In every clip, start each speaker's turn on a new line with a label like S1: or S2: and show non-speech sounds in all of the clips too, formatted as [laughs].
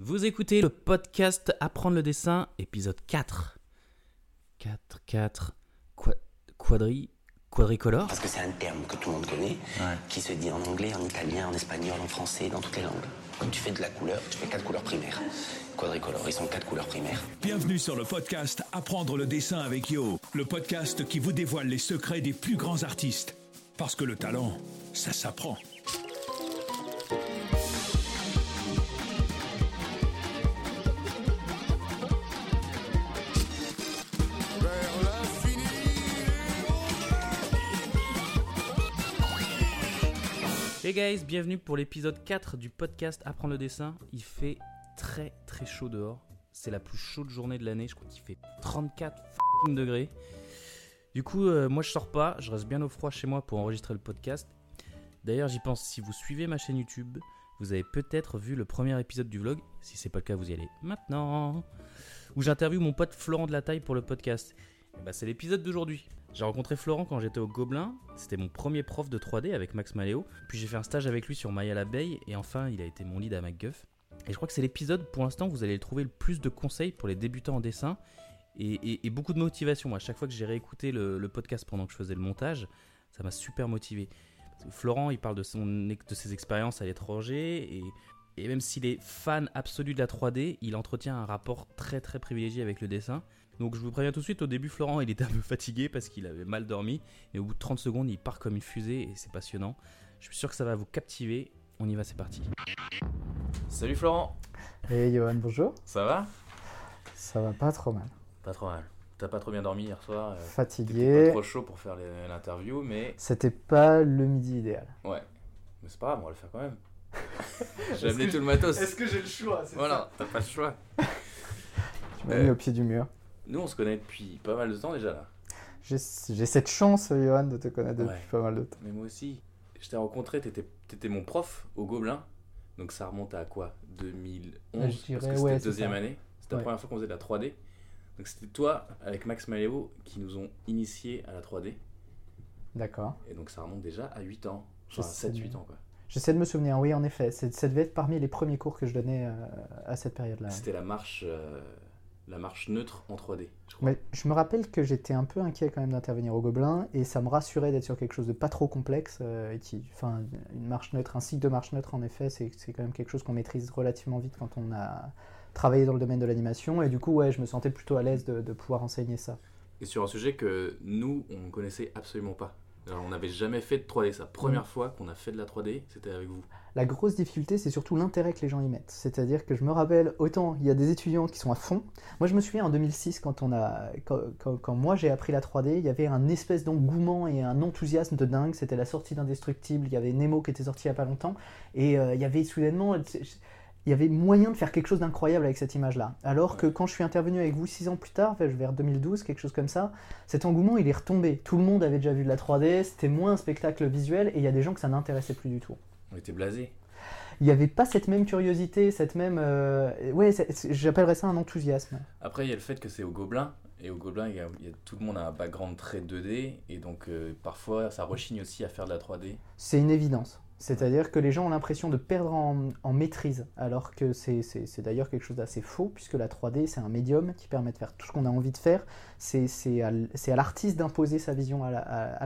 S1: Vous écoutez le podcast Apprendre le dessin, épisode 4. 4, 4, quoi, quadri, quadricolore
S2: Parce que c'est un terme que tout le monde connaît, qui se dit en anglais, en italien, en espagnol, en français, dans toutes les langues. Quand tu fais de la couleur, tu fais quatre couleurs primaires. Quadricolore, ils sont quatre couleurs primaires.
S3: Bienvenue sur le podcast Apprendre le dessin avec Yo, le podcast qui vous dévoile les secrets des plus grands artistes. Parce que le talent, ça s'apprend.
S1: Hey guys, bienvenue pour l'épisode 4 du podcast Apprendre le dessin. Il fait très très chaud dehors. C'est la plus chaude journée de l'année, je crois qu'il fait 34 f***ing degrés. Du coup, euh, moi je sors pas, je reste bien au froid chez moi pour enregistrer le podcast. D'ailleurs, j'y pense, si vous suivez ma chaîne YouTube, vous avez peut-être vu le premier épisode du vlog. Si c'est pas le cas, vous y allez maintenant. Où j'interviewe mon pote Florent de la Taille pour le podcast. Et bah, c'est l'épisode d'aujourd'hui. J'ai rencontré Florent quand j'étais au Gobelin. C'était mon premier prof de 3D avec Max Maléo. Puis j'ai fait un stage avec lui sur Maya l'abeille. Et enfin, il a été mon lead à MacGuff. Et je crois que c'est l'épisode, pour l'instant, où vous allez trouver le plus de conseils pour les débutants en dessin. Et, beaucoup de motivation. À chaque fois que j'ai réécouté le, podcast pendant que je faisais le montage, ça m'a super motivé. Florent, il parle de, son, de ses expériences à l'étranger. Et même s'il est fan absolu de la 3D, il entretient un rapport très très privilégié avec le dessin. Donc je vous préviens tout de suite, au début Florent il était un peu fatigué parce qu'il avait mal dormi, et au bout de 30 secondes il part comme une fusée et c'est passionnant. Je suis sûr que ça va vous captiver. On y va, c'est parti. Salut Florent,
S4: Hey Johan, bonjour.
S1: ça va?
S4: Ça va pas trop mal.
S1: Pas trop mal. T'as pas trop bien dormi hier soir euh, T'étais pas
S4: Fatigué.
S1: trop chaud pour faire l'interview, mais
S4: C'était pas le midi idéal.
S1: ouais. Mais c'est pas grave, on va le faire quand même. [laughs] J'ai amené tout le matos.
S4: que j'ai le choix
S1: Voilà, t'as pas le choix. [laughs]
S4: Tu m'as
S1: Euh.
S4: mis au pied du mur.
S1: Nous on se connaît depuis pas mal de temps déjà là.
S4: J'ai cette chance, Johan, de te connaître depuis
S1: Ouais.
S4: pas mal de temps.
S1: Mais moi aussi, je t'ai rencontré, t'étais étais mon prof au Gobelin. Donc ça remonte à quoi? 2011
S4: Ouais, je dirais,
S1: Parce que c'était
S4: ouais,
S1: deuxième
S4: ça.
S1: année. C'était la première fois qu'on faisait de la 3D. Donc c'était toi avec Max Maléo qui nous ont initiés à la 3D.
S4: D'accord.
S1: Et donc ça remonte déjà à 8 ans. Enfin
S4: sais
S1: 7-8
S4: bien.
S1: ans quoi.
S4: J'essaie de me souvenir, oui, en effet. Ça devait être parmi les premiers cours que je donnais euh, à cette période-là.
S1: C'était la marche euh, la marche neutre en 3D, je crois.
S4: Mais je me rappelle que j'étais un peu inquiet quand même d'intervenir au Gobelin et ça me rassurait d'être sur quelque chose de pas trop complexe. euh, et qui, enfin, une marche neutre, un cycle de marche neutre, en effet, c'est c'est quand même quelque chose qu'on maîtrise relativement vite quand on a travaillé dans le domaine de l'animation. Et du coup, ouais, je me sentais plutôt à l'aise de, de pouvoir enseigner ça.
S1: Et sur un sujet que nous, on connaissait absolument pas. Alors, on n'avait jamais fait de 3D. C'est la première
S4: Mm.
S1: fois qu'on a fait de la 3D, c'était avec vous.
S4: La grosse difficulté, c'est surtout l'intérêt que les gens y mettent. C'est-à-dire que je me rappelle, autant il y a des étudiants qui sont à fond. Moi, je me souviens en 2006, quand, on a, quand, quand- quand moi j'ai appris la 3D, il y avait un espèce d'engouement et un enthousiasme de dingue. C'était la sortie d'Indestructible. Il y avait Nemo qui était sorti il y a pas longtemps. Et euh, il y avait soudainement. Il y avait moyen de faire quelque chose d'incroyable avec cette image-là. Alors que quand je suis intervenu avec vous six ans plus tard, vers- vers 2012, quelque chose comme ça, cet engouement il est retombé. Tout le monde avait déjà vu de la 3D, c'était moins un spectacle visuel et il y a des gens que ça n'intéressait plus du tout
S1: On était blasés.
S4: il n'y avait pas cette même curiosité, cette même... euh, Ouais, j'appellerais ça un enthousiasme.
S1: Après, il y a le fait que c'est au Gobelin. Et au Gobelin, il y a, il y a- tout le monde a un background très 2D. Et donc, euh, parfois, ça rechigne aussi à faire de la 3D.
S4: C'est une évidence. C'est-à-dire que les gens ont l'impression de perdre en, maîtrise, alors que c'est d'ailleurs quelque chose d'assez faux, puisque la 3D, c'est un médium qui permet de faire tout ce qu'on a envie de faire. C'est à, l'artiste d'imposer sa vision à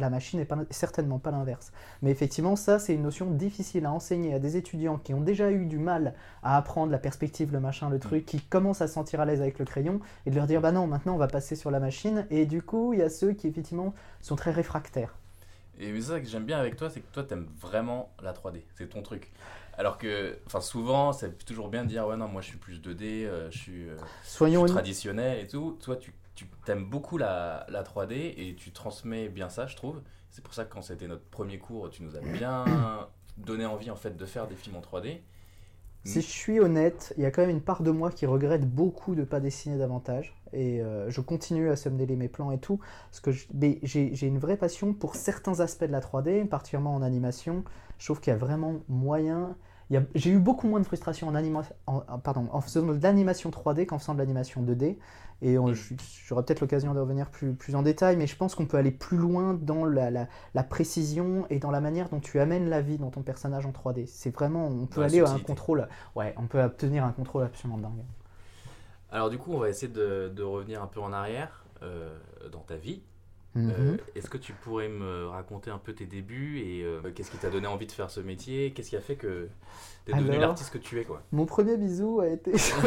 S4: la, machine et certainement pas l'inverse. Mais effectivement, ça, c'est une notion difficile à enseigner à des étudiants qui ont déjà eu du mal à apprendre la perspective, le machin, le truc, qui commencent à se sentir à l'aise avec le crayon, et de leur dire, bah non, maintenant on va passer sur la machine. Et du coup, il y a ceux qui, effectivement, sont très réfractaires.
S1: Et c'est ça que j'aime bien avec toi, c'est que toi, t'aimes vraiment la 3D. C'est ton truc. Alors que, enfin, souvent, c'est toujours bien de dire, ouais, non, moi, je suis plus 2D, euh, je suis, euh, je suis traditionnel et tout. Toi, tu, tu aimes beaucoup la, la 3D et tu transmets bien ça, je trouve. C'est pour ça que quand c'était notre premier cours, tu nous as bien donné envie, en fait, de faire des films en 3D.
S4: Si je suis honnête, il y a quand même une part de moi qui regrette beaucoup de ne pas dessiner davantage. Et euh, je continue à se mêler mes plans et tout. Parce que j'ai une vraie passion pour certains aspects de la 3D, particulièrement en animation. Je trouve qu'il y a vraiment moyen j'ai eu beaucoup moins de frustration en, anima, pardon, en faisant de l'animation 3D qu'en faisant de l'animation 2D. Et j'aurai peut-être l'occasion de revenir plus, plus, en détail, mais je pense qu'on peut aller plus loin dans la, la, précision et dans la manière dont tu amènes la vie dans ton personnage en 3D. C'est vraiment, on peut aller à un contrôle, ouais, on peut obtenir un contrôle absolument dingue.
S1: Alors du coup, on va essayer de, de revenir un peu en arrière euh, dans ta vie.
S4: Mhm. Euh,
S1: est-ce que tu pourrais me raconter un peu tes débuts et euh, qu'est-ce qui t'a donné envie de faire ce métier? Qu'est-ce qui a fait que tu es devenu l'artiste que tu es quoi
S4: Mon premier bisou a été. enfin,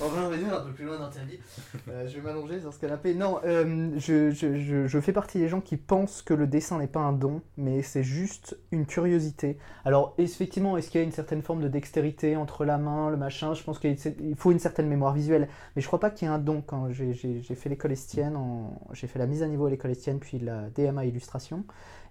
S4: [laughs] on va dire un peu plus loin dans ta vie. Euh, je vais m'allonger sur ce canapé. Non, je, je, je, fais partie des gens qui pensent que le dessin n'est pas un don, mais c'est juste une curiosité. Alors, effectivement, est-ce qu'il y a une certaine forme de dextérité entre la main, le machin? Je pense qu'il faut une certaine mémoire visuelle, mais je crois pas qu'il y ait un don. Quand j'ai fait l'école estienne, j'ai fait la mise à niveau à l'école estienne, puis la DMA illustration.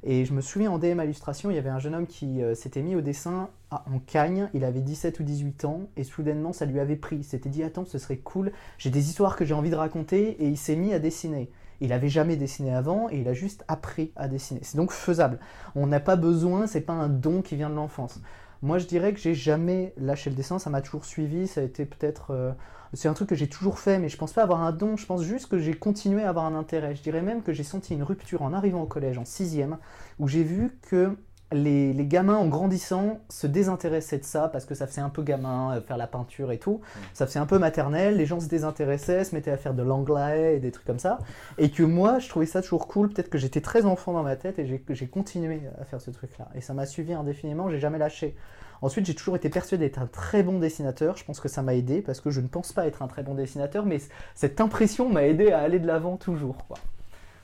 S4: Et je me souviens en DMA illustration, il y avait un jeune homme qui euh, s'était mis au dessin en Cagne, il avait 17 ou 18 ans, et soudainement ça lui avait pris. Il s'était dit, attends, ce serait cool, j'ai des histoires que j'ai envie de raconter, et il s'est mis à dessiner. Il n'avait jamais dessiné avant et il a juste appris à dessiner. C'est donc faisable. On n'a pas besoin, c'est pas un don qui vient de l'enfance. Moi, je dirais que j'ai jamais lâché le dessin, ça m'a toujours suivi, ça a été peut-être. Euh, c'est un truc que j'ai toujours fait, mais je pense pas avoir un don, je pense juste que j'ai continué à avoir un intérêt. Je dirais même que j'ai senti une rupture en arrivant au collège en sixième, où j'ai vu que les, gamins en grandissant se désintéressaient de ça parce que ça faisait un peu gamin, euh, faire la peinture et tout. Ça faisait un peu maternel, les gens se désintéressaient, se mettaient à faire de l'anglais et des trucs comme ça. Et que moi, je trouvais ça toujours cool. Peut-être que j'étais très enfant dans ma tête et j'ai continué à faire ce truc-là. Et ça m'a suivi indéfiniment, j'ai jamais lâché. Ensuite, j'ai toujours été persuadé d'être un très bon dessinateur. Je pense que ça m'a aidé parce que je ne pense pas être un très bon dessinateur, mais cette impression m'a aidé à aller de l'avant toujours.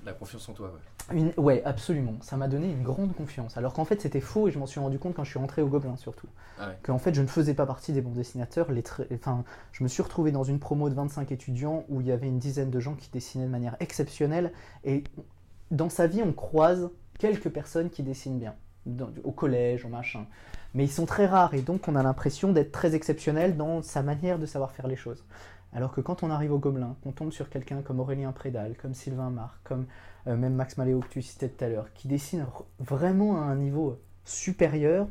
S1: La confiance en toi, ouais.
S4: Une, ouais, absolument. Ça m'a donné une grande confiance. Alors qu'en fait, c'était faux et je m'en suis rendu compte quand je suis rentré au Gobelin, surtout.
S1: Ah
S4: Qu'en fait, je ne faisais pas partie des bons dessinateurs. Les enfin, je me suis retrouvé dans une promo de 25 étudiants où il y avait une dizaine de gens qui dessinaient de manière exceptionnelle. Et dans sa vie, on croise quelques personnes qui dessinent bien. au collège, au machin. Mais ils sont très rares et donc on a l'impression d'être très exceptionnel dans sa manière de savoir faire les choses. Alors que quand on arrive au Gobelin, qu'on tombe sur quelqu'un comme Aurélien Prédal, comme Sylvain Marc, comme euh, même Max Maléo que tu citais tout à l'heure, qui dessine vraiment à un niveau supérieur,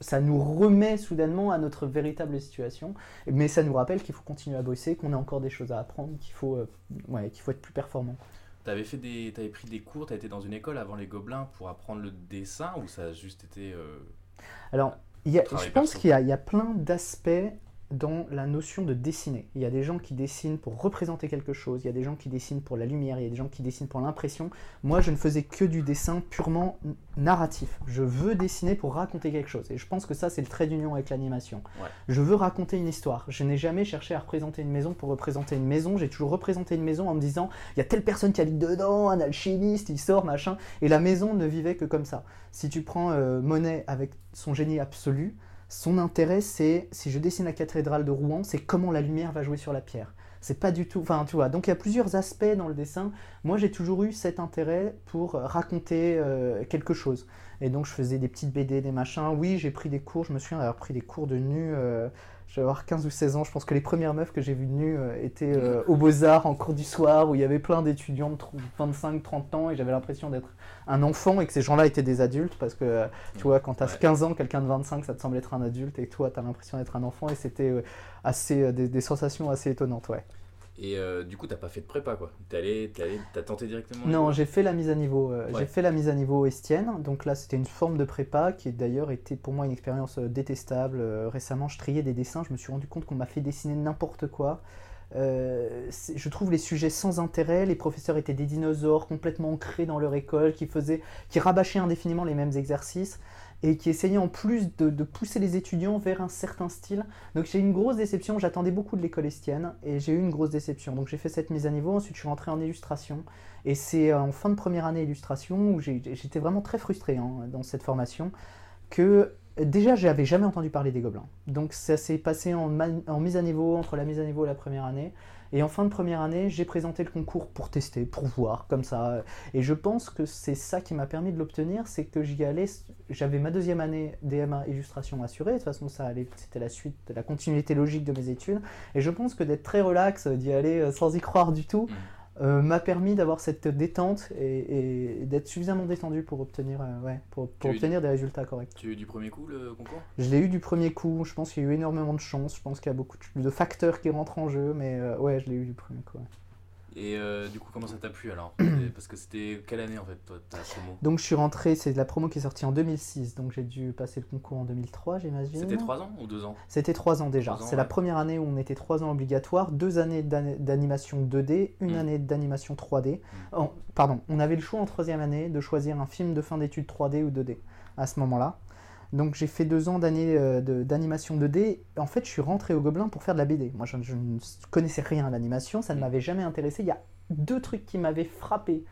S4: ça nous remet soudainement à notre véritable situation, mais ça nous rappelle qu'il faut continuer à bosser, qu'on a encore des choses à apprendre, qu'il faut, euh, qu'il faut être plus performant.
S1: Tu avais, pris des cours, tu as été dans une école avant les Gobelins pour apprendre le dessin ou ça a juste été... Euh,
S4: Alors, je pense qu'il y, y, a plein d'aspects dans la notion de dessiner. Il y a des gens qui dessinent pour représenter quelque chose, il y a des gens qui dessinent pour la lumière, il y a des gens qui dessinent pour l'impression. Moi, je ne faisais que du dessin purement narratif. Je veux dessiner pour raconter quelque chose. Et je pense que ça, c'est le trait d'union avec l'animation. Je veux raconter une histoire. Je n'ai jamais cherché à représenter une maison pour représenter une maison. J'ai toujours représenté une maison en me disant, il y a telle personne qui habite dedans, un alchimiste, il sort, machin. Et la maison ne vivait que comme ça. Si tu prends euh, Monet avec son génie absolu, son intérêt, c'est, si je dessine la cathédrale de Rouen, c'est comment la lumière va jouer sur la pierre. C'est pas du tout. Enfin, tu vois. Donc il y a plusieurs aspects dans le dessin. Moi, j'ai toujours eu cet intérêt pour raconter euh, quelque chose. Et donc, je faisais des petites BD, des machins. Oui, j'ai pris des cours. Je me souviens d'avoir pris des cours de nu. Euh, je avoir 15 ou 16 ans. Je pense que les premières meufs que j'ai vues nues euh, étaient au Beaux-Arts en cours du soir où il y avait plein d'étudiants de 25, 30 ans et j'avais l'impression d'être un enfant et que ces gens-là étaient des adultes parce que tu vois, quand tu as 15 ans, quelqu'un de 25, ça te semble être un adulte et toi, tu as l'impression d'être un enfant et c'était euh, assez euh, des, sensations assez étonnantes, ouais.
S1: Et euh, du coup, t'as pas fait de prépa, quoi. T'es allé, t'as tenté directement.
S4: Non, j'ai fait la mise à niveau. J'ai fait la mise à niveau estienne. Donc là, c'était une forme de prépa qui d'ailleurs était pour moi une expérience détestable. récemment, je triais des dessins. Je me suis rendu compte qu'on m'a fait dessiner n'importe quoi. Euh, je trouve les sujets sans intérêt, les professeurs étaient des dinosaures complètement ancrés dans leur école, qui, faisaient, qui rabâchaient indéfiniment les mêmes exercices et qui essayaient en plus de, pousser les étudiants vers un certain style. Donc j'ai eu une grosse déception, j'attendais beaucoup de l'école estienne et j'ai eu une grosse déception. Donc j'ai fait cette mise à niveau, ensuite je suis rentré en illustration et c'est en fin de première année illustration où j'étais vraiment très frustré hein, dans cette formation que Déjà, j'avais jamais entendu parler des gobelins. Donc ça s'est passé en, mise à niveau, entre la mise à niveau et la première année. Et en fin de première année, j'ai présenté le concours pour tester, pour voir, comme ça. Et je pense que c'est ça qui m'a permis de l'obtenir, c'est que j'y allais, j'avais ma deuxième année DMA illustration assurée, de toute façon ça allait, c'était la suite, la continuité logique de mes études. Et je pense que d'être très relax, d'y aller euh, sans y croire du tout, mmh. Euh, m'a permis d'avoir cette détente et, et d'être suffisamment détendu pour obtenir, euh, ouais, pour, obtenir des résultats corrects.
S1: Tu as eu du premier coup le concours?
S4: Je l'ai eu du premier coup, je pense qu'il y a eu énormément de chance, je pense qu'il y a beaucoup de, de facteurs qui rentrent en jeu, mais euh, ouais, je l'ai eu du premier coup. ouais.
S1: Et euh, du coup, comment ça t'a plu alors? [clears throat] Parce que c'était quelle année en fait, toi, ta promo?
S4: Donc je suis rentré, c'est la promo qui est sortie en 2006, donc j'ai dû passer le concours en 2003, j'imagine.
S1: C'était 3 ans ou 2 ans?
S4: C'était trois ans déjà. C'est la première année où on était trois ans obligatoires, deux années d'an- d'animation 2D, une
S1: Mm.
S4: année d'animation 3D. Oh, pardon, on avait le choix en troisième année de choisir un film de fin d'études 3D ou 2D à ce moment-là. Donc j'ai fait deux ans d'année euh, d'animation 2D. En fait, je suis rentré au Gobelin pour faire de la BD. Moi, je, je ne connaissais rien à l'animation, ça ne
S1: Mm.
S4: m'avait jamais intéressé. Il y a deux trucs qui m'avaient frappé,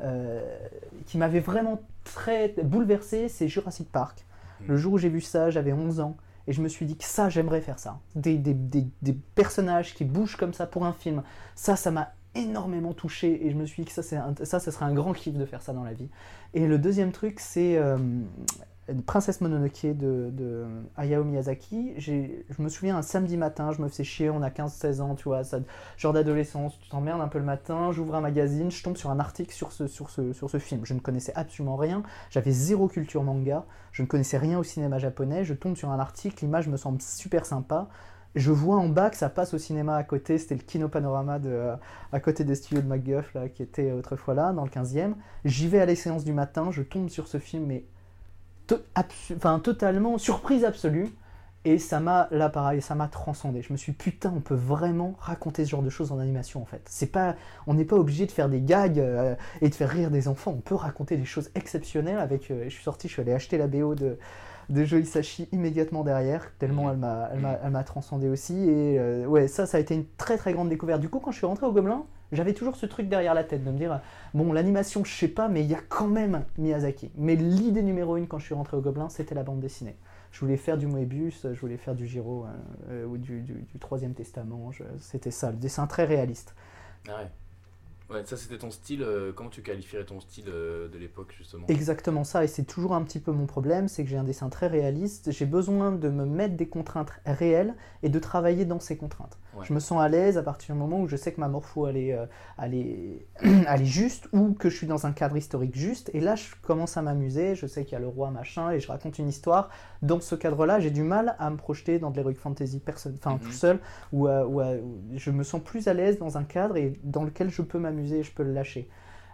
S4: euh, qui m'avaient vraiment très bouleversé, c'est Jurassic Park.
S1: Mm.
S4: Le jour où j'ai vu ça, j'avais 11 ans. Et je me suis dit que ça, j'aimerais faire ça. Des, des- des- des personnages qui bougent comme ça pour un film. Ça, ça m'a énormément touché. Et je me suis dit que ça, c'est un- ça, ça serait un grand kiff de faire ça dans la vie. Et le deuxième truc, c'est euh, Princesse Mononoke de, Hayao Miyazaki. Je me souviens un samedi matin, je me faisais chier, on a 15-16 ans, tu vois, genre d'adolescence, tu t'emmerdes un peu le matin, j'ouvre un magazine, je tombe sur un article sur ce, sur, ce, sur ce film. Je ne connaissais absolument rien, j'avais zéro culture manga, je ne connaissais rien au cinéma japonais, je tombe sur un article, l'image me semble super sympa. Je vois en bas que ça passe au cinéma à côté, c'était le Kino Panorama euh, à côté des studios de MacGuff, là, qui était autrefois là, dans le 15e. J'y vais à les séances du matin, je tombe sur ce film, mais enfin, totalement surprise absolue. Et ça m'a, là pareil, ça m'a transcendé. Je me suis putain, on peut vraiment raconter ce genre de choses en animation en fait. C'est pas, on n'est pas obligé de faire des gags euh, et de faire rire des enfants. On peut raconter des choses exceptionnelles avec. euh, je suis sorti, je suis allé acheter la BO de, de Joe immédiatement derrière, tellement elle m'a, elle m'a, elle m'a transcendé aussi. Et euh, ouais, ça, ça a été une très très grande découverte. Du coup, quand je suis rentré au Gobelin, j'avais toujours ce truc derrière la tête de me dire, bon, l'animation, je sais pas, mais il y a quand même Miyazaki. Mais l'idée numéro une quand je suis rentré au Gobelin, c'était la bande dessinée. Je voulais faire du Moebius, je voulais faire du Giro euh, euh, ou du, du, du Troisième Testament. C'était ça, le dessin très réaliste.
S1: Ah ouais. Ouais, ça c'était ton style. euh, comment tu qualifierais ton style euh, de l'époque justement?
S4: Exactement ça, et c'est toujours un petit peu mon problème, c'est que j'ai un dessin très réaliste, j'ai besoin de me mettre des contraintes réelles et de travailler dans ces contraintes.
S1: Ouais.
S4: Je me sens à l'aise à partir du moment où je sais que ma morpho elle est, euh, elle est- [clears throat] elle est juste ou que je suis dans un cadre historique juste, et là je commence à m'amuser, je sais qu'il y a le roi machin et je raconte une histoire. Dans ce cadre-là, j'ai du mal à me projeter dans de l'heroic fantasy perso- enfin,
S1: Mhm.
S4: tout seul, où, où, où je me sens plus à l'aise dans un cadre et dans lequel je peux m'amuser et je peux le lâcher.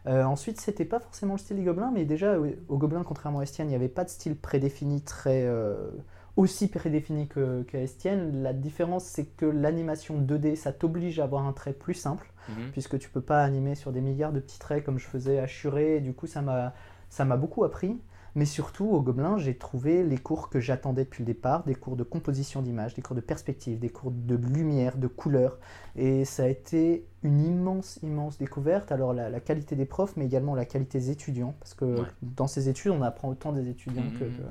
S4: Euh, ensuite, c'était pas forcément le style des Gobelins, mais déjà au Gobelin, contrairement à Estienne, il n'y avait pas de style prédéfini très euh, aussi prédéfini que- qu'à Estienne. La différence, c'est que l'animation 2D, ça t'oblige à avoir un trait plus simple,
S1: Mhm.
S4: puisque tu peux pas animer sur des milliards de petits traits comme je faisais à Churet. Et du coup, ça m'a ça m'a beaucoup appris. Mais surtout, au Gobelin, j'ai trouvé les cours que j'attendais depuis le départ, des cours de composition d'images, des cours de perspective, des cours de lumière, de couleur. Et ça a été une immense, immense découverte. Alors la, la qualité des profs, mais également la qualité des étudiants. Parce que
S1: Ouais.
S4: dans ces études, on apprend autant des étudiants
S1: Mhm.
S4: que, que,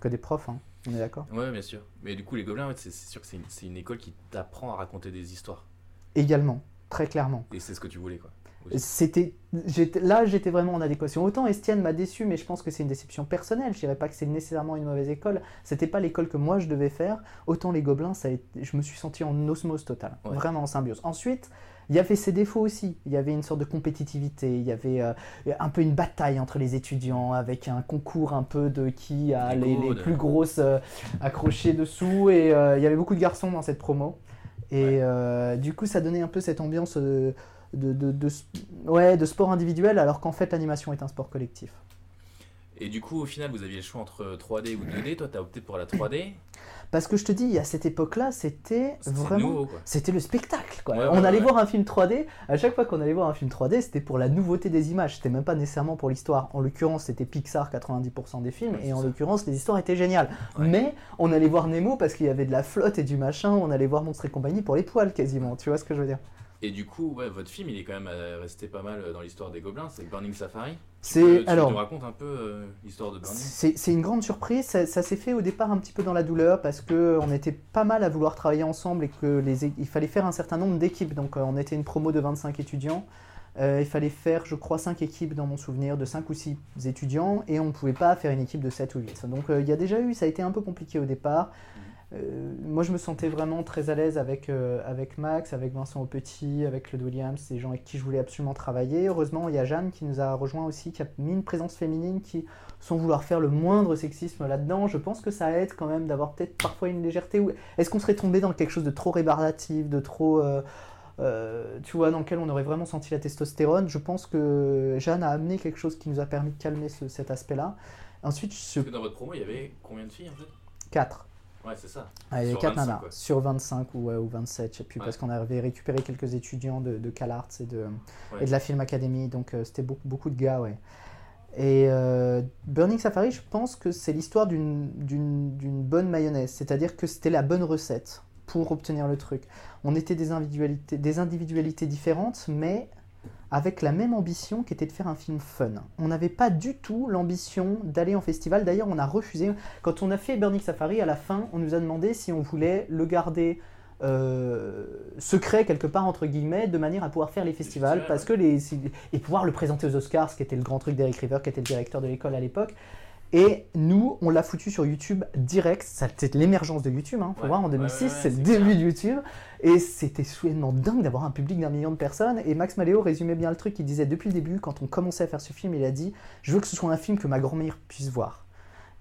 S4: que des profs. hein. On est d'accord
S1: Ouais, bien sûr. Mais du coup, les Gobelins, c'est sûr que c'est une, école qui t'apprend à raconter des histoires.
S4: Également, très clairement.
S1: Et c'est ce que tu voulais, quoi.
S4: C'était, là, j'étais vraiment en adéquation. Autant Estienne m'a déçu, mais je pense que c'est une déception personnelle. Je dirais pas que c'est nécessairement une mauvaise école. C'était pas l'école que moi je devais faire. Autant les Gobelins, ça a été- je me suis senti en osmose totale,
S1: Ouais.
S4: vraiment en symbiose. Ensuite, il y avait ses défauts aussi. Il y avait une sorte de compétitivité. Il y avait euh, un peu une bataille entre les étudiants, avec un concours un peu de qui a
S1: Les
S4: plus grosses euh, accrochées dessous. Et euh, il y avait beaucoup de garçons dans cette promo. Et
S1: Ouais.
S4: du coup, ça donnait un peu cette ambiance de, de, de, ouais, de sport individuel, alors qu'en fait, l'animation est un sport collectif.
S1: Et du coup, au final, vous aviez le choix entre 3D ou 2D. Toi, t'as opté pour la 3D.
S4: Parce que je te dis, à cette époque-là, c'était vraiment. C'était le spectacle, quoi.
S1: Ouais, ouais,
S4: on allait
S1: ouais.
S4: voir un film 3D. À chaque fois qu'on allait voir un film 3D, c'était pour la nouveauté des images. C'était même pas nécessairement pour l'histoire. En l'occurrence, c'était Pixar 90% des films, et en l'occurrence, les histoires étaient géniales. Mais on allait voir Nemo parce qu'il y avait de la flotte et du machin. On allait voir Monstres et compagnie pour les poils, quasiment. Tu vois ce que je veux dire?
S1: Et du coup, ouais, votre film, il est quand même euh, resté pas mal euh, dans l'histoire des Gobelins. C'est Burning Safari. Tu
S4: C'est
S1: tu
S4: alors.
S1: nous racontes un peu euh, l'histoire de Burning
S4: C'est une grande surprise. Ça, ça s'est fait au départ un petit peu dans la douleur parce que on était pas mal à vouloir travailler ensemble et que les, il fallait faire un certain nombre d'équipes. Donc euh, on était une promo de 25 étudiants. Euh, il fallait faire, je crois, 5 équipes dans mon souvenir, de 5 ou 6 étudiants et on ne pouvait pas faire une équipe de 7 ou 8. Donc il y a déjà eu, ça a été un peu compliqué au départ. Euh, moi, je me sentais vraiment très à l'aise avec, euh, avec Max, avec Vincent Aupetit, avec Claude Williams, des gens avec qui je voulais absolument travailler. Heureusement, il y a Jeanne qui nous a rejoint aussi, qui a mis une présence féminine qui, sans vouloir faire le moindre sexisme là-dedans, je pense que ça aide quand même d'avoir peut-être parfois une légèreté. Est-ce qu'on serait tombé dans quelque chose de trop rébarbatif, de trop. Euh, tu vois, dans lequel on aurait vraiment senti la testostérone? Je pense que Jeanne a amené quelque chose qui nous a permis de calmer cet aspect-là. Ensuite,
S1: Parce que dans votre promo, il y avait combien de filles en fait?
S4: 4.
S1: Ouais, c'est ça.
S4: Ah, avait 4 nanas sur 25 ou, ou 27, je sais plus, parce qu'on avait récupéré quelques étudiants de, de CalArts et de, et de la Film Academy, donc euh, c'était beaucoup, beaucoup de gars, ouais. Et euh, Burning Safari, je pense que c'est l'histoire d'une bonne mayonnaise, c'est-à-dire que c'était la bonne recette pour obtenir le truc. On était des individualités, des individualités différentes, mais avec la même ambition qui était de faire un film fun. On n'avait pas du tout l'ambition d'aller en festival. D'ailleurs, on a refusé. Quand on a fait Burning Safari, à la fin, on nous a demandé si on voulait le garder euh, secret quelque part entre guillemets de manière à pouvoir faire les festivals parce que les et pouvoir le présenter aux Oscars ce qui était le grand truc d'Eric River qui était le directeur de l'école à l'époque et nous, on l'a foutu sur YouTube direct. C'était l'émergence de YouTube. Hein. Faut voir, en 2006, c'est le début de YouTube. Et c'était soudainement dingue d'avoir un public d'un million de personnes. Et Max Maléo résumait bien le truc. Il disait depuis le début, quand on commençait à faire ce film, il a dit Je veux que ce soit un film que ma grand-mère puisse voir.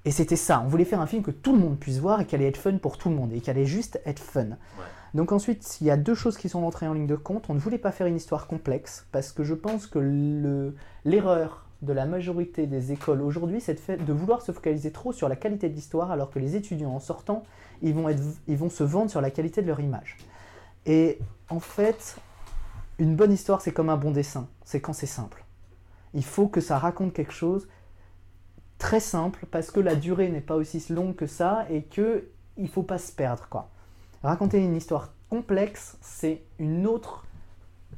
S4: Et c'était ça. On voulait faire un film que tout le monde puisse voir et qui allait être fun pour tout le monde. Et qui allait juste être fun. Donc ensuite, il y a deux choses qui sont entrées en ligne de compte. On ne voulait pas faire une histoire complexe parce que je pense que l'erreur de la majorité des écoles aujourd'hui, c'est de vouloir se focaliser trop sur la qualité de l'histoire, alors que les étudiants en sortant, ils vont, être, ils vont se vendre sur la qualité de leur image. Et en fait, une bonne histoire, c'est comme un bon dessin, c'est quand c'est simple. Il faut que ça raconte quelque chose très simple, parce que la durée n'est pas aussi longue que ça, et que il faut pas se perdre, quoi. Raconter une histoire complexe, c'est une autre...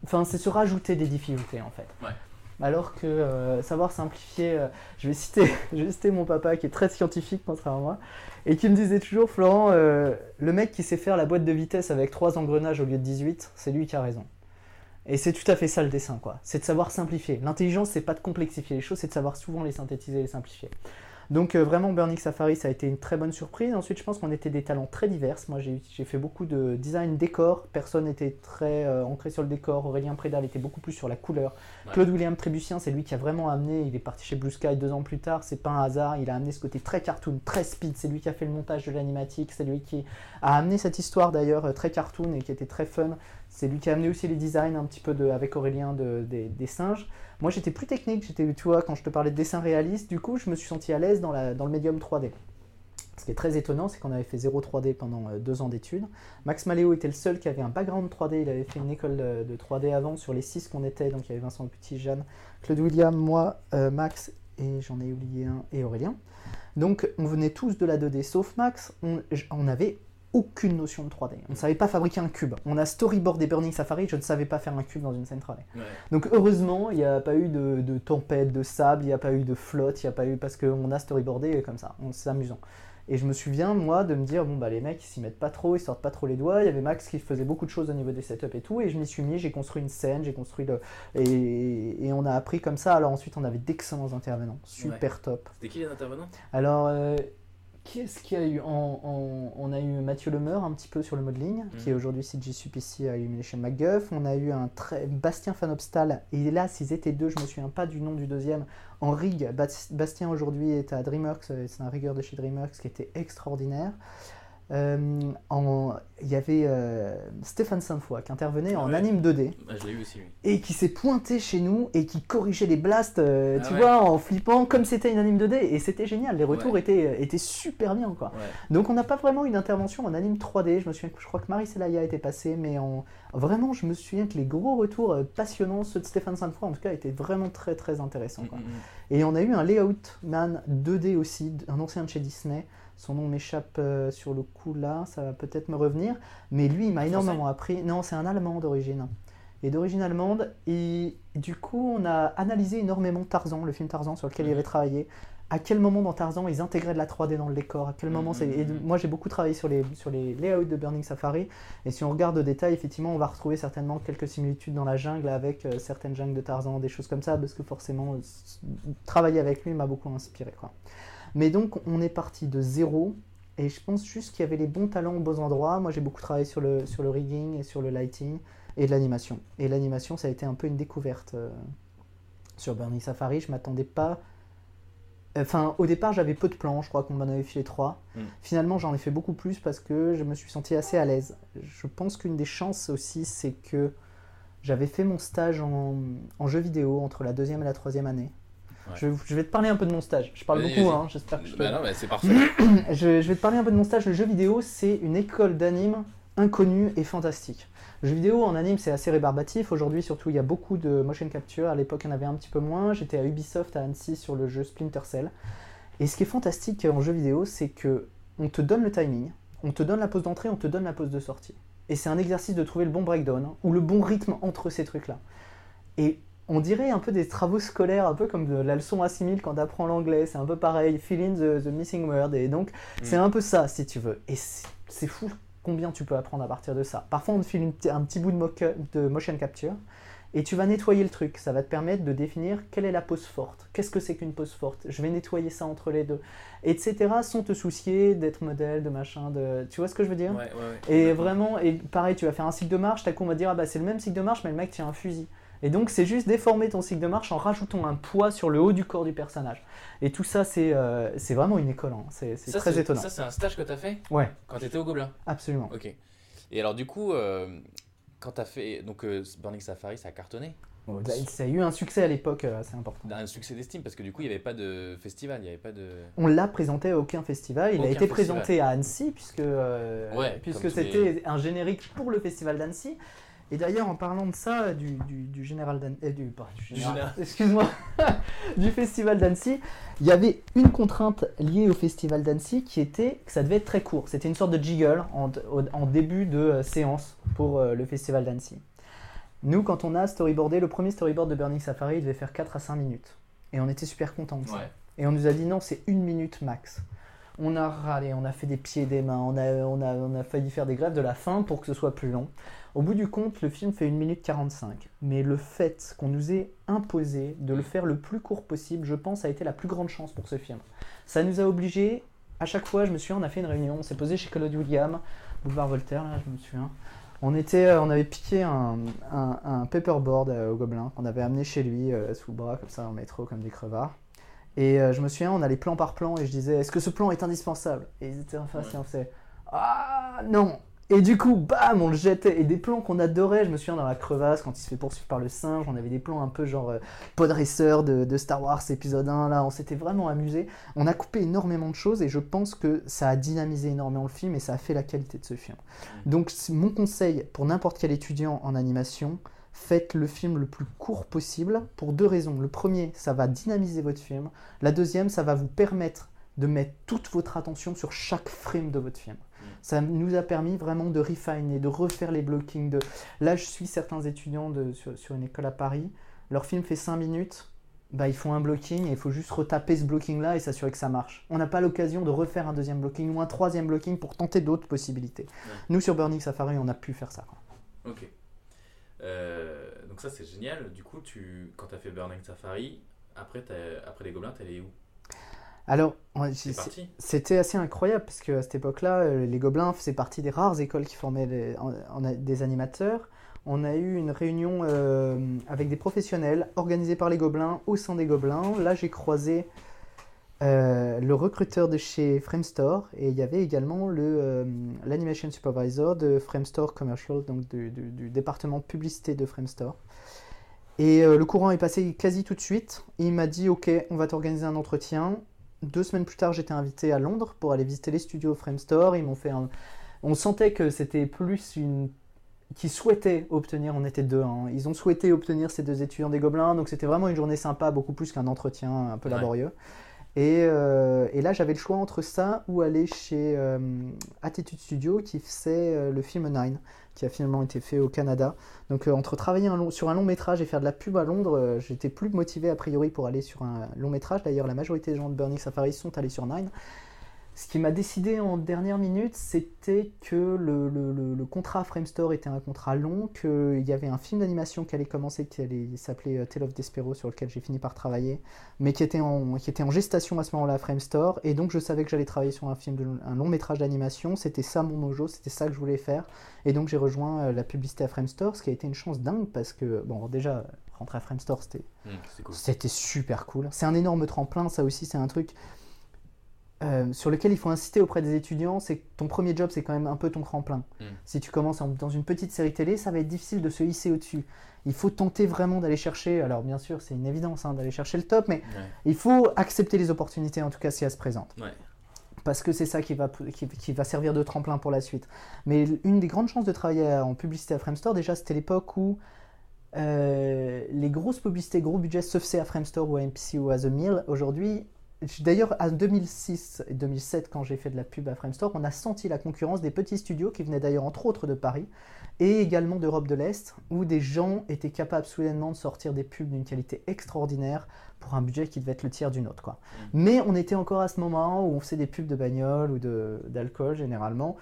S4: Enfin, c'est se rajouter des difficultés, en fait. Ouais. Alors que euh, savoir simplifier, euh, je, vais citer, [laughs] je mon papa qui est très scientifique contrairement à moi, et qui me disait toujours, Florent, euh, le mec qui sait faire la boîte de vitesse avec trois engrenages au lieu de 18, c'est lui qui a raison. Et c'est tout à fait ça le dessin, quoi. C'est de savoir simplifier. L'intelligence, c'est pas de complexifier les choses, c'est de savoir souvent les synthétiser et les simplifier. Donc euh, vraiment Burning Safari ça a été une très bonne surprise. Ensuite je pense qu'on était des talents très divers. Moi j'ai fait beaucoup de design décor. Personne n'était très euh, ancré sur le décor. Aurélien Prédal était beaucoup plus sur la couleur. Claude William Trébucien c'est lui qui a vraiment amené. Il est parti chez Blue Sky deux ans plus tard. C'est pas un hasard. Il a amené ce côté très cartoon, très speed. C'est lui qui a fait le montage de l'animatique. C'est lui qui a amené cette histoire d'ailleurs euh, très cartoon et qui était très fun. C'est lui qui a amené aussi les designs un petit peu de, avec Aurélien de, des, singes. Moi j'étais plus technique, j'étais, tu vois, quand je te parlais de dessin réaliste, du coup je me suis senti à l'aise dans, le médium 3D. Ce qui est très étonnant, c'est qu'on avait fait 0 3D pendant euh, deux ans d'études. Max Maléo était le seul qui avait un background 3D, il avait fait une école de, 3D avant sur les six qu'on était, donc il y avait Vincent Petit, Jeanne, Claude William, moi, euh, Max et j'en ai oublié un, et Aurélien. Donc on venait tous de la 2D, sauf Max, on avait aucune notion de 3D. On ne savait pas fabriquer un cube. On a storyboardé Burning Safari, je ne savais pas faire un cube dans une scène 3D. Donc heureusement, il n'y a pas eu de, tempête, de sable, il n'y a pas eu de flotte, il n'y a pas eu parce qu'on a storyboardé comme ça. C'est amusant. Et je me souviens, moi, de me dire, bon, bah, les mecs, ils s'y mettent pas trop, ils sortent pas trop les doigts. Il y avait Max qui faisait beaucoup de choses au niveau des setups et tout. Et je m'y suis mis, j'ai construit une scène, j'ai construit le. Et, on a appris comme ça. Alors ensuite, on avait d'excellents intervenants. Super top.
S1: C'était qui les intervenants?
S4: Alors, euh, qui est-ce qu'il y a eu On a eu Mathieu Lemeur un petit peu sur le modeling, mm. qui est aujourd'hui CG ici à Illumination McGuff. On a eu un très Bastien Fanobstal, et là, s'ils étaient deux, je me souviens pas du nom du deuxième, en rig. Bastien aujourd'hui est à DreamWorks, euh, c'est un rigueur de chez DreamWorks qui était extraordinaire. Euh, il y avait euh, Stéphane Sainte-Foy qui intervenait en anime 2D
S1: ah, aussi,
S4: et qui s'est pointé chez nous et qui corrigeait les blasts, euh, ah tu vois, en flippant comme c'était une anime 2D et c'était génial. Les retours étaient, étaient super bien quoi. Donc on n'a pas vraiment eu d'intervention en anime 3D. Je me souviens que je crois que Marie Selaya était passée, mais en vraiment je me souviens que les gros retours passionnants, ceux de Stéphane Sainte-Foy en tout cas, étaient vraiment très très intéressants. Mm, mm, mm. Et on a eu un layout man 2D aussi, un ancien de chez Disney. Son nom m'échappe euh, sur le coup là, ça va peut-être me revenir. Mais lui, il m'a énormément appris. Non, c'est un Allemand d'origine. Et d'origine allemande. Et du coup, on a analysé énormément Tarzan, le film Tarzan sur lequel il avait travaillé. À quel moment dans Tarzan ils intégraient de la 3D dans le décor À quel moment c'est. Et moi, j'ai beaucoup travaillé sur les, sur les layouts de Burning Safari. Et si on regarde au détail, effectivement, on va retrouver certainement quelques similitudes dans la jungle avec euh, certaines jungles de Tarzan, des choses comme ça, parce que forcément, travailler avec lui m'a beaucoup inspiré. Quoi. Mais donc, on est parti de zéro Et je pense juste qu'il y avait les bons talents aux bons endroits. Moi, j'ai beaucoup travaillé sur le, sur le rigging et sur le lighting et de l'animation. Et l'animation, ça a été un peu une découverte euh, sur Burning Safari. Je m'attendais pas. Enfin, au départ, j'avais peu de plans. Je crois qu'on m'en avait filé trois.
S1: Mm.
S4: Finalement, j'en ai fait beaucoup plus parce que je me suis senti assez à l'aise. Je pense qu'une des chances aussi, c'est que j'avais fait mon stage en, en jeu vidéo entre la deuxième et la troisième année.
S1: Ouais.
S4: Je, je vais te parler un peu de mon stage. Je parle beaucoup, hein, j'espère que je te...
S1: Bah non, mais c'est parfait. [coughs]
S4: je, je vais te parler un peu de mon stage. Le jeu vidéo, c'est une école d'anime inconnue et fantastique. Le jeu vidéo en anime, c'est assez rébarbatif. Aujourd'hui, surtout, il y a beaucoup de motion capture. À l'époque, il y en avait un petit peu moins. J'étais à Ubisoft à Annecy sur le jeu Splinter Cell. Et ce qui est fantastique en jeu vidéo, c'est que on te donne le timing, on te donne la pause d'entrée, on te donne la pause de sortie. Et c'est un exercice de trouver le bon breakdown hein, ou le bon rythme entre ces trucs-là. Et on dirait un peu des travaux scolaires, un peu comme de la leçon assimile quand tu apprends l'anglais. C'est un peu pareil, fill in the, the missing word. Et donc, c'est un peu ça, si tu veux. Et c'est fou combien tu peux apprendre à partir de ça. Parfois, on te file une un petit bout de, de motion capture et tu vas nettoyer le truc. Ça va te permettre de définir quelle est la pose forte. Qu'est-ce que c'est qu'une pose forte? Je vais nettoyer ça entre les deux, etc. Sans te soucier d'être modèle, de machin, de. Tu vois ce que je veux dire?
S1: Ouais, ouais, ouais.
S4: et vraiment, et pareil, tu vas faire un cycle de marche, t'as coup on va dire, ah bah c'est le même cycle de marche, mais le mec tient un fusil. Et donc c'est juste déformer ton cycle de marche en rajoutant un poids sur le haut du corps du personnage. Et tout ça, c'est euh, c'est vraiment une école, hein. c'est c'est
S1: Ça,
S4: très étonnant.
S1: Ça, c'est un stage que t'as fait
S4: Ouais,
S1: quand t'étais au Gobelin.
S4: absolument.
S1: Ok. Et alors, du coup, euh, quand t'as fait. Donc, euh, Burning Safari, ça a cartonné.
S4: Bon, ça, ça a eu un succès à l'époque euh, assez important.
S1: Un succès d'estime parce que du coup, il n'y avait pas de festival, il n'y avait pas de.
S4: On l'a présenté à aucun festival, il a
S1: Aucun
S4: été
S1: festival.
S4: présenté à Annecy, puisque, euh,
S1: Ouais,
S4: puisque c'était un générique pour le festival d'Annecy. Et d'ailleurs, en parlant de ça, du, du, du général d'Annecy, euh, du, [laughs] excuse-moi, [laughs] du festival d'Annecy, il y avait une contrainte liée au festival d'Annecy qui était que ça devait être très court. C'était une sorte de jiggle en, début de euh, séance pour euh, le festival d'Annecy. Nous, quand on a storyboardé, le premier storyboard de Burning Safari, il devait faire 4 à 5 minutes. Et on était super contents de ça.
S1: Ouais.
S4: Et on nous a dit non, c'est une minute max. On a râlé, on a fait des pieds et des mains, on a, on, a, on a failli faire des grèves de la faim pour que ce soit plus long. Au bout du compte, le film fait une minute 45. Mais le fait qu'on nous ait imposé de le faire le plus court possible, je pense, a été la plus grande chance pour ce film. Ça nous a obligés, à chaque fois, je me souviens, on a fait une réunion, on s'est posé chez Claude William, boulevard Voltaire, là, je me souviens. On, était, euh, on avait piqué un, un, un paperboard euh, au Gobelin qu'on avait amené chez lui euh, sous le bras, comme ça, en métro, comme des crevards. Et euh, je me souviens, on allait plan par plan et je disais, est-ce que ce plan est indispensable? Et ils étaient en face et on faisait, ah non Et du coup, bam, on le jetait. Et des plans qu'on adorait, je me souviens dans la crevasse, quand il se fait poursuivre par le singe, on avait des plans un peu genre euh, de, de Star Wars épisode 1, là, on s'était vraiment amusé. On a coupé énormément de choses et je pense que ça a dynamisé énormément le film et ça a fait la qualité de ce film. Donc mon conseil pour n'importe quel étudiant en animation, faites le film le plus court possible pour deux raisons. Le premier, ça va dynamiser votre film. La deuxième, ça va vous permettre de mettre toute votre attention sur chaque frame de votre film. Ça nous a permis vraiment de refiner, de refaire les blockings. De... Là, je suis certains étudiants de, sur, sur une école à Paris. Leur film fait 5 minutes. Bah, ils font un blocking et il faut juste retaper ce blocking-là et s'assurer que ça marche. On n'a pas l'occasion de refaire un deuxième blocking ou un troisième blocking pour tenter d'autres possibilités. Nous, sur Burning Safari, on a pu faire ça.
S1: Ok. Euh, donc, ça, c'est génial. Du coup, tu, quand t'as fait Burning Safari, après, après les Gobelins, t'es allé où?
S4: Alors, c'était assez incroyable parce qu'à cette époque-là, euh, les Gobelins faisaient partie des rares écoles qui formaient les- en- en- des animateurs. On a eu une réunion euh, avec des professionnels organisée par les Gobelins au sein des Gobelins. Là, j'ai croisé euh, le recruteur de chez Framestore et il y avait également le, euh, l'animation supervisor de Framestore Commercial, donc du, du- du département publicité de Framestore. Et euh, le courant est passé quasi tout de suite. Il m'a dit Ok, on va t'organiser un entretien. Deux semaines plus tard, j'étais invité à Londres pour aller visiter les studios Framestore. Ils m'ont fait un... On sentait que c'était plus une qui souhaitaient obtenir, on était deux, hein, ils ont souhaité obtenir ces deux étudiants des Gobelins, donc c'était vraiment une journée sympa, beaucoup plus qu'un entretien un peu
S1: Ouais.
S4: Euh, et là, j'avais le choix entre ça ou aller chez euh, Attitude Studio qui faisait euh, le film Nine, qui a finalement été fait au Canada. Donc, entre travailler sur un long métrage et faire de la pub à Londres, j'étais plus motivé a priori pour aller sur un long métrage. D'ailleurs, la majorité des gens de Burning Safari sont allés sur Nine. Ce qui m'a décidé en dernière minute, c'était que le, le, le, contrat Framestore était un contrat long, qu'il y avait un film d'animation qui allait commencer, qui allait s'appeler euh, Tale of Despero, sur lequel j'ai fini par travailler, mais qui était en, qui était en gestation à ce moment-là à Framestore, et donc je savais que j'allais travailler sur un film, de, un long métrage d'animation, c'était ça mon mojo, c'était ça que je voulais faire, et donc j'ai rejoint euh, la publicité à Framestore, ce qui a été une chance dingue, parce que, bon, déjà, rentrer à Framestore, c'était mmh, c'était super cool. C'est un énorme tremplin, ça aussi, c'est un truc euh, sur lequel il faut insister auprès des étudiants, c'est que ton premier job, c'est quand même un peu ton tremplin. Mm. Si tu commences dans une petite série télé, ça va être difficile de se hisser au-dessus. Il faut tenter vraiment d'aller chercher, alors bien sûr, c'est une évidence hein, d'aller chercher le top, mais il faut accepter les opportunités, en tout cas si elles se présentent. Parce que c'est ça qui va, qui, va servir de tremplin pour la suite. Mais une des grandes chances de travailler en publicité à Framestore, déjà, c'était l'époque où euh, les grosses publicités, gros budgets se faisaient à Framestore ou à MPC ou à The Mill. Aujourd'hui, D'ailleurs, en 2006 et 2007, quand j'ai fait de la pub à Framestore, on a senti la concurrence des petits studios qui venaient d'ailleurs entre autres de Paris et également d'Europe de l'Est, où des gens étaient capables soudainement de sortir des pubs d'une qualité extraordinaire pour un budget qui devait être le tiers d'une autre. Quoi. Mmh. Mais on était encore à ce moment où on faisait des pubs de bagnole ou d'alcool généralement,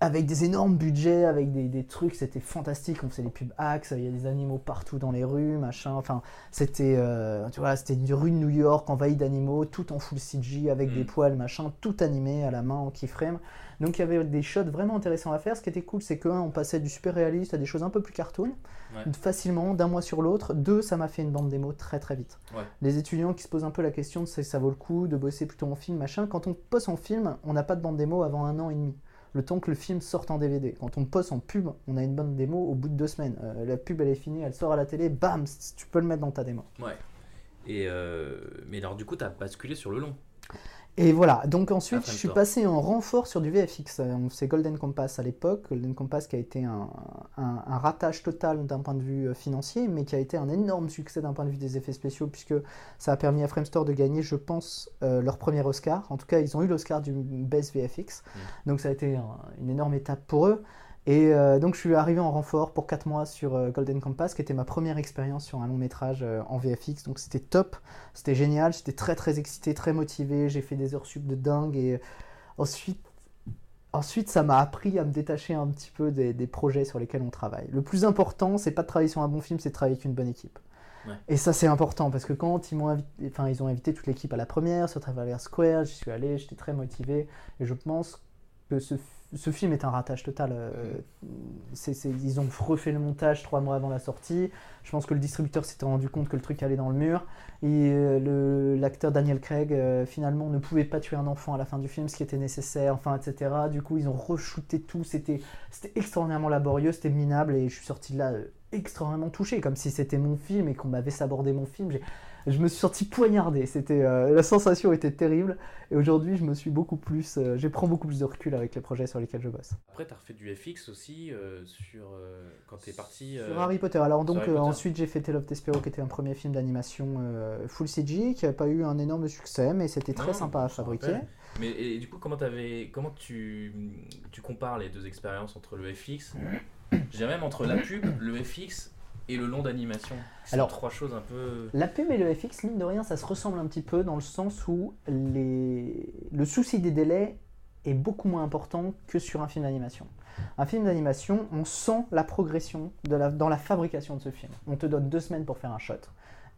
S4: avec des énormes budgets, avec des, trucs, c'était fantastique. On faisait des pubs Axe, il y a des animaux partout dans les rues, machin. Enfin, c'était, euh, tu vois, c'était une rue de New York envahie d'animaux, tout en full CG, avec des mm. poils, machin, tout animé à la main en keyframe. Donc il y avait des shots vraiment intéressants à faire. Ce qui était cool, c'est que on passait du super réaliste à des choses un peu plus cartoon, facilement, d'un mois sur l'autre. Deux, ça m'a fait une bande démo très très vite. Les étudiants qui se posent un peu la question de si ça vaut le coup de bosser plutôt en film, machin. Quand on poste en film, on n'a pas de bande démo avant un an et demi le temps que le film sorte en DVD. Quand on poste en pub, on a une bonne démo au bout de deux semaines. Euh, la pub, elle est finie, elle sort à la télé, bam, tu peux le mettre dans ta démo.
S1: Ouais. Et euh, mais alors, du coup, tu as basculé sur le long.
S4: Et voilà, donc ensuite je suis passé en renfort sur du VFX. C'est Golden Compass à l'époque, Golden Compass qui a été un, un, ratage total d'un point de vue euh, financier, mais qui a été un énorme succès d'un point de vue des effets spéciaux, puisque ça a permis à Framestore de gagner, je pense, euh, leur premier Oscar. En tout cas, ils ont eu l'Oscar du Best VFX, mm. donc ça a été une énorme étape pour eux. Et euh, donc je suis arrivé en renfort pour 4 mois sur euh, Golden Compass, qui était ma première expérience sur un long métrage euh, en VFX. Donc c'était top, c'était génial, j'étais très très excité, très motivé, j'ai fait des heures sup de dingue. Et ensuite, ensuite ça m'a appris à me détacher un petit peu des, projets sur lesquels on travaille. Le plus important, c'est pas de travailler sur un bon film, c'est de travailler avec une bonne équipe. Et ça c'est important parce que quand ils m'ont invité, enfin ils ont invité toute l'équipe à la première sur Traveler Square, j'y suis allé, j'étais très motivé et je pense que ce ce film est un ratage total. Euh, ils ont refait le montage trois mois avant la sortie. Je pense que le distributeur s'était rendu compte que le truc allait dans le mur. Et euh, l'acteur Daniel Craig, euh, finalement, ne pouvait pas tuer un enfant à la fin du film, ce qui était nécessaire, enfin, etc. Du coup, ils ont re-shooté tout. C'était extraordinairement laborieux, c'était minable. Et je suis sorti de là extrêmement touché, comme si c'était mon film et qu'on m'avait sabordé mon film je me suis senti poignardé. C'était euh, la sensation était terrible. Et aujourd'hui, je me suis beaucoup plus, euh, je prends beaucoup plus de recul avec les projets sur lesquels je bosse.
S1: Après, tu as refait du FX aussi euh, sur quand tu es parti.
S4: Sur Harry Potter. Alors donc ensuite, j'ai fait Tale of Despero, qui était un premier film d'animation full CG, qui n'a pas eu un énorme succès, mais c'était très sympa à fabriquer.
S1: Mais et, du coup, comment, avais, comment tu, tu compares les deux expériences entre le FX, je dirais même entre la pub, le FX et le long d'animation. Alors, trois choses un peu.
S4: La pub et le FX, mine de rien, ça se ressemble un petit peu dans le sens où les... le souci des délais est beaucoup moins important que sur un film d'animation. Un film d'animation, on sent la progression de la... dans la fabrication de ce film. On te donne deux semaines pour faire un shot.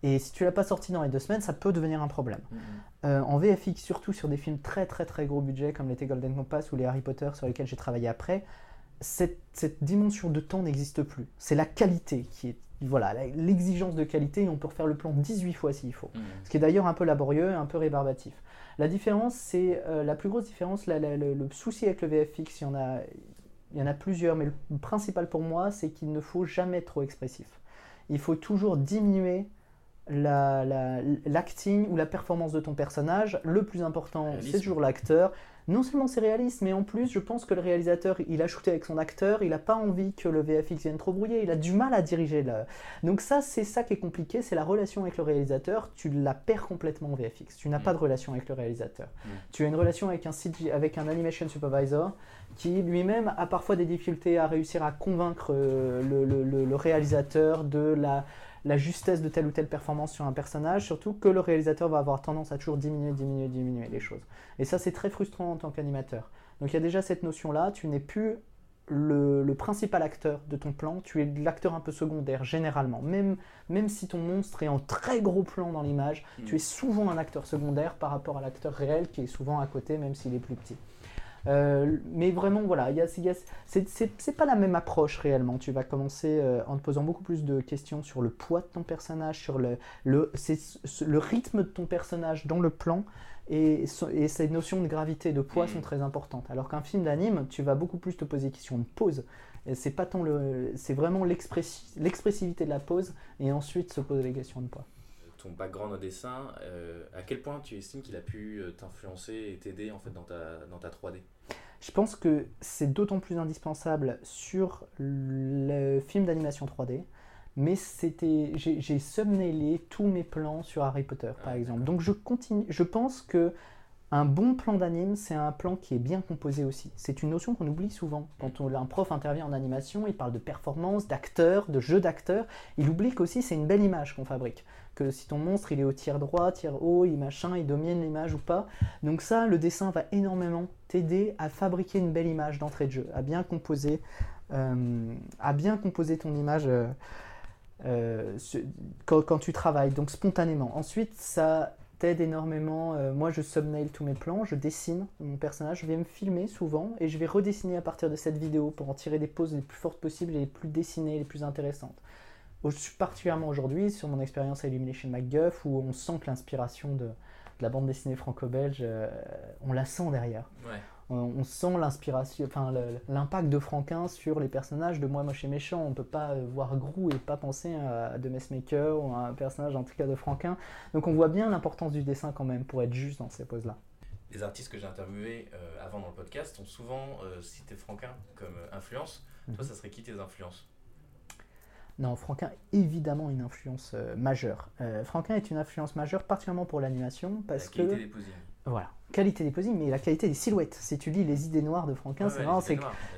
S4: Et si tu l'as pas sorti dans les deux semaines, ça peut devenir un problème. Mm-hmm. Euh, en VFX, surtout sur des films très très très gros budget comme l'été Golden Compass ou les Harry Potter sur lesquels j'ai travaillé après, cette, dimension de temps n'existe plus. C'est la qualité qui est. Voilà, l'exigence de qualité, et on peut refaire le plan 18 fois s'il faut. Mmh. Ce qui est d'ailleurs un peu laborieux, un peu rébarbatif. La différence, c'est. Euh, la plus grosse différence, le, souci avec le VFX, il y, en a, il y en a plusieurs, mais le principal pour moi, c'est qu'il ne faut jamais être trop expressif. Il faut toujours diminuer l'acting ou la performance de ton personnage. Le plus important, c'est toujours l'acteur non seulement c'est réaliste, mais en plus, je pense que le réalisateur, il a shooté avec son acteur, il n'a pas envie que le VFX vienne trop brouiller, il a du mal à diriger. Le... Donc ça, c'est ça qui est compliqué, c'est la relation avec le réalisateur, tu la perds complètement en VFX. Tu n'as pas de mm. relation avec le réalisateur. Mm. Tu as une relation avec un, avec un animation supervisor qui lui-même a parfois des difficultés à réussir à convaincre euh, le, réalisateur de la la justesse de telle ou telle performance sur un personnage, surtout que le réalisateur va avoir tendance à toujours diminuer, diminuer, diminuer les choses. Et ça, c'est très frustrant en tant qu'animateur. Donc il y a déjà cette notion-là, tu n'es plus le, principal acteur de ton plan, tu es l'acteur un peu secondaire généralement. Même, même si ton monstre est en très gros plan dans l'image, mm. tu es souvent un acteur secondaire par rapport à l'acteur réel qui est souvent à côté même s'il est plus petit. Euh, mais vraiment, voilà, c'est pas la même approche réellement. Tu vas commencer euh, en te posant beaucoup plus de questions sur le poids de ton personnage, sur le, le, le rythme de ton personnage dans le plan, et, et, ces notions de gravité, de poids sont mm. très importantes. Alors qu'un film d'anime, tu vas beaucoup plus te poser question de pause. C'est pas tant le, c'est vraiment l'expressivité de la pause et ensuite se poser les questions de poids.
S1: Ton background au dessin, euh, à quel point tu estimes qu'il a pu euh, t'influencer et t'aider en fait dans ta, dans ta 3D
S4: Je pense que c'est d'autant plus indispensable sur le film d'animation 3D mais c'était j'ai thumbnailé tous mes plans sur Harry Potter par ah, exemple. Donc je continue je pense que un bon plan d'anime, c'est un plan qui est bien composé aussi. C'est une notion qu'on oublie souvent. Quand on, un prof intervient en animation, il parle de performance, d'acteur, de jeu d'acteur. Il oublie qu'aussi c'est une belle image qu'on fabrique. Que si ton monstre il est au tiers droit, tiers haut, il machin, il domine l'image ou pas. Donc ça, le dessin va énormément t'aider à fabriquer une belle image d'entrée de jeu, à bien composer, euh, à bien composer ton image. Euh, euh, quand, tu travailles, donc spontanément. Ensuite, ça t'aide énormément. Euh, moi, je subnail tous mes plans, je dessine mon personnage, je vais me filmer souvent et je vais redessiner à partir de cette vidéo pour en tirer des poses les plus fortes possibles et les plus dessinées, les plus intéressantes. Particulièrement aujourd'hui, sur mon expérience à Illumination MacGuff, où on sent que l'inspiration de, la bande dessinée franco-belge, euh, on la sent derrière. On sent l'inspiration, enfin l'impact de Franquin sur les personnages de Moi Moche et Méchant. On ne peut pas euh, voir Grou et pas penser à The Messmaker ou à un personnage en tout cas de Franquin. Donc on voit bien l'importance du dessin quand même pour être juste dans ces poses-là.
S1: Les artistes que j'ai interviewés euh, avant dans le podcast ont souvent euh, cité Franquin comme influence. Toi, mhm. ça serait qui tes influences?
S4: Non, Franquin est évidemment une influence majeure. Franquin est une influence majeure, particulièrement pour l'animation, parce
S1: la que... Des
S4: voilà, qualité des posings, mais la qualité des silhouettes. Si tu lis Les idées noires de Franquin,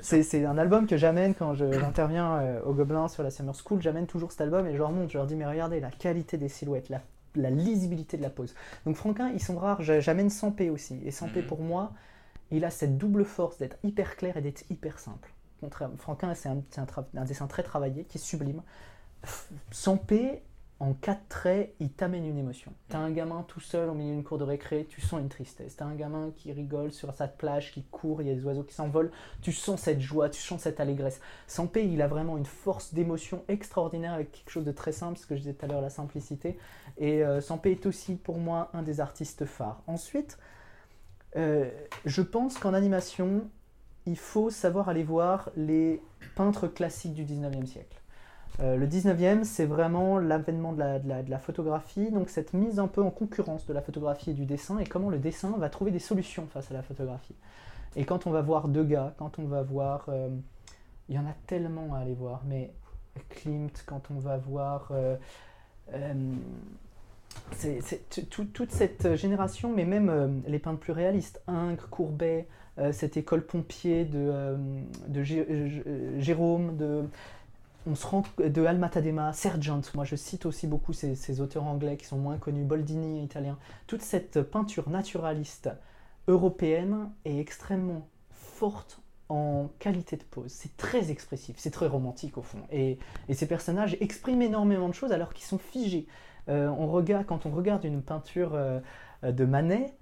S4: c'est un album que j'amène quand j'interviens euh, au Gobelin sur la Summer School. J'amène toujours cet album et je leur montre, je leur dis, mais regardez la qualité des silhouettes, la, lisibilité de la pose. Donc Franquin, ils sont rares. J'amène 100p aussi. Et 100p mhm. pour moi, il a cette double force d'être hyper clair et d'être hyper simple. Franquin, c'est un, un, dessin très travaillé, qui est sublime. 100p, en quatre traits, il t'amène une émotion. T'as un gamin tout seul au milieu d'une cour de récré, tu sens une tristesse. T'as un gamin qui rigole sur sa plage, qui court, il y a des oiseaux qui s'envolent, tu sens cette joie, tu sens cette allégresse. Sampé, il a vraiment une force d'émotion extraordinaire avec quelque chose de très simple, ce que je disais tout à l'heure, la simplicité. Et euh, Sampé est aussi pour moi un des artistes phares. Ensuite, euh, je pense qu'en animation, il faut savoir aller voir les peintres classiques du 19e siècle. Euh, le 19e, c'est vraiment l'avènement de la, photographie, donc cette mise un peu en concurrence de la photographie et du dessin, et comment le dessin va trouver des solutions face à la photographie. Et quand on va voir Degas, quand on va voir... Euh, il y en a tellement à aller voir, mais Klimt, quand on va voir... Euh, c'est toute cette génération, mais même les peintres plus réalistes, Ingres, Courbet, cette école pompier de, de Jérôme, de on se rend de Alma Tadema, Sergent, moi je cite aussi beaucoup ces, auteurs anglais qui sont moins connus, Boldini italien, toute cette peinture naturaliste européenne est extrêmement forte en qualité de pose. C'est très expressif, c'est très romantique au fond. Et, ces personnages expriment énormément de choses alors qu'ils sont figés. Euh, on regarde, quand on regarde une peinture euh, de Manet,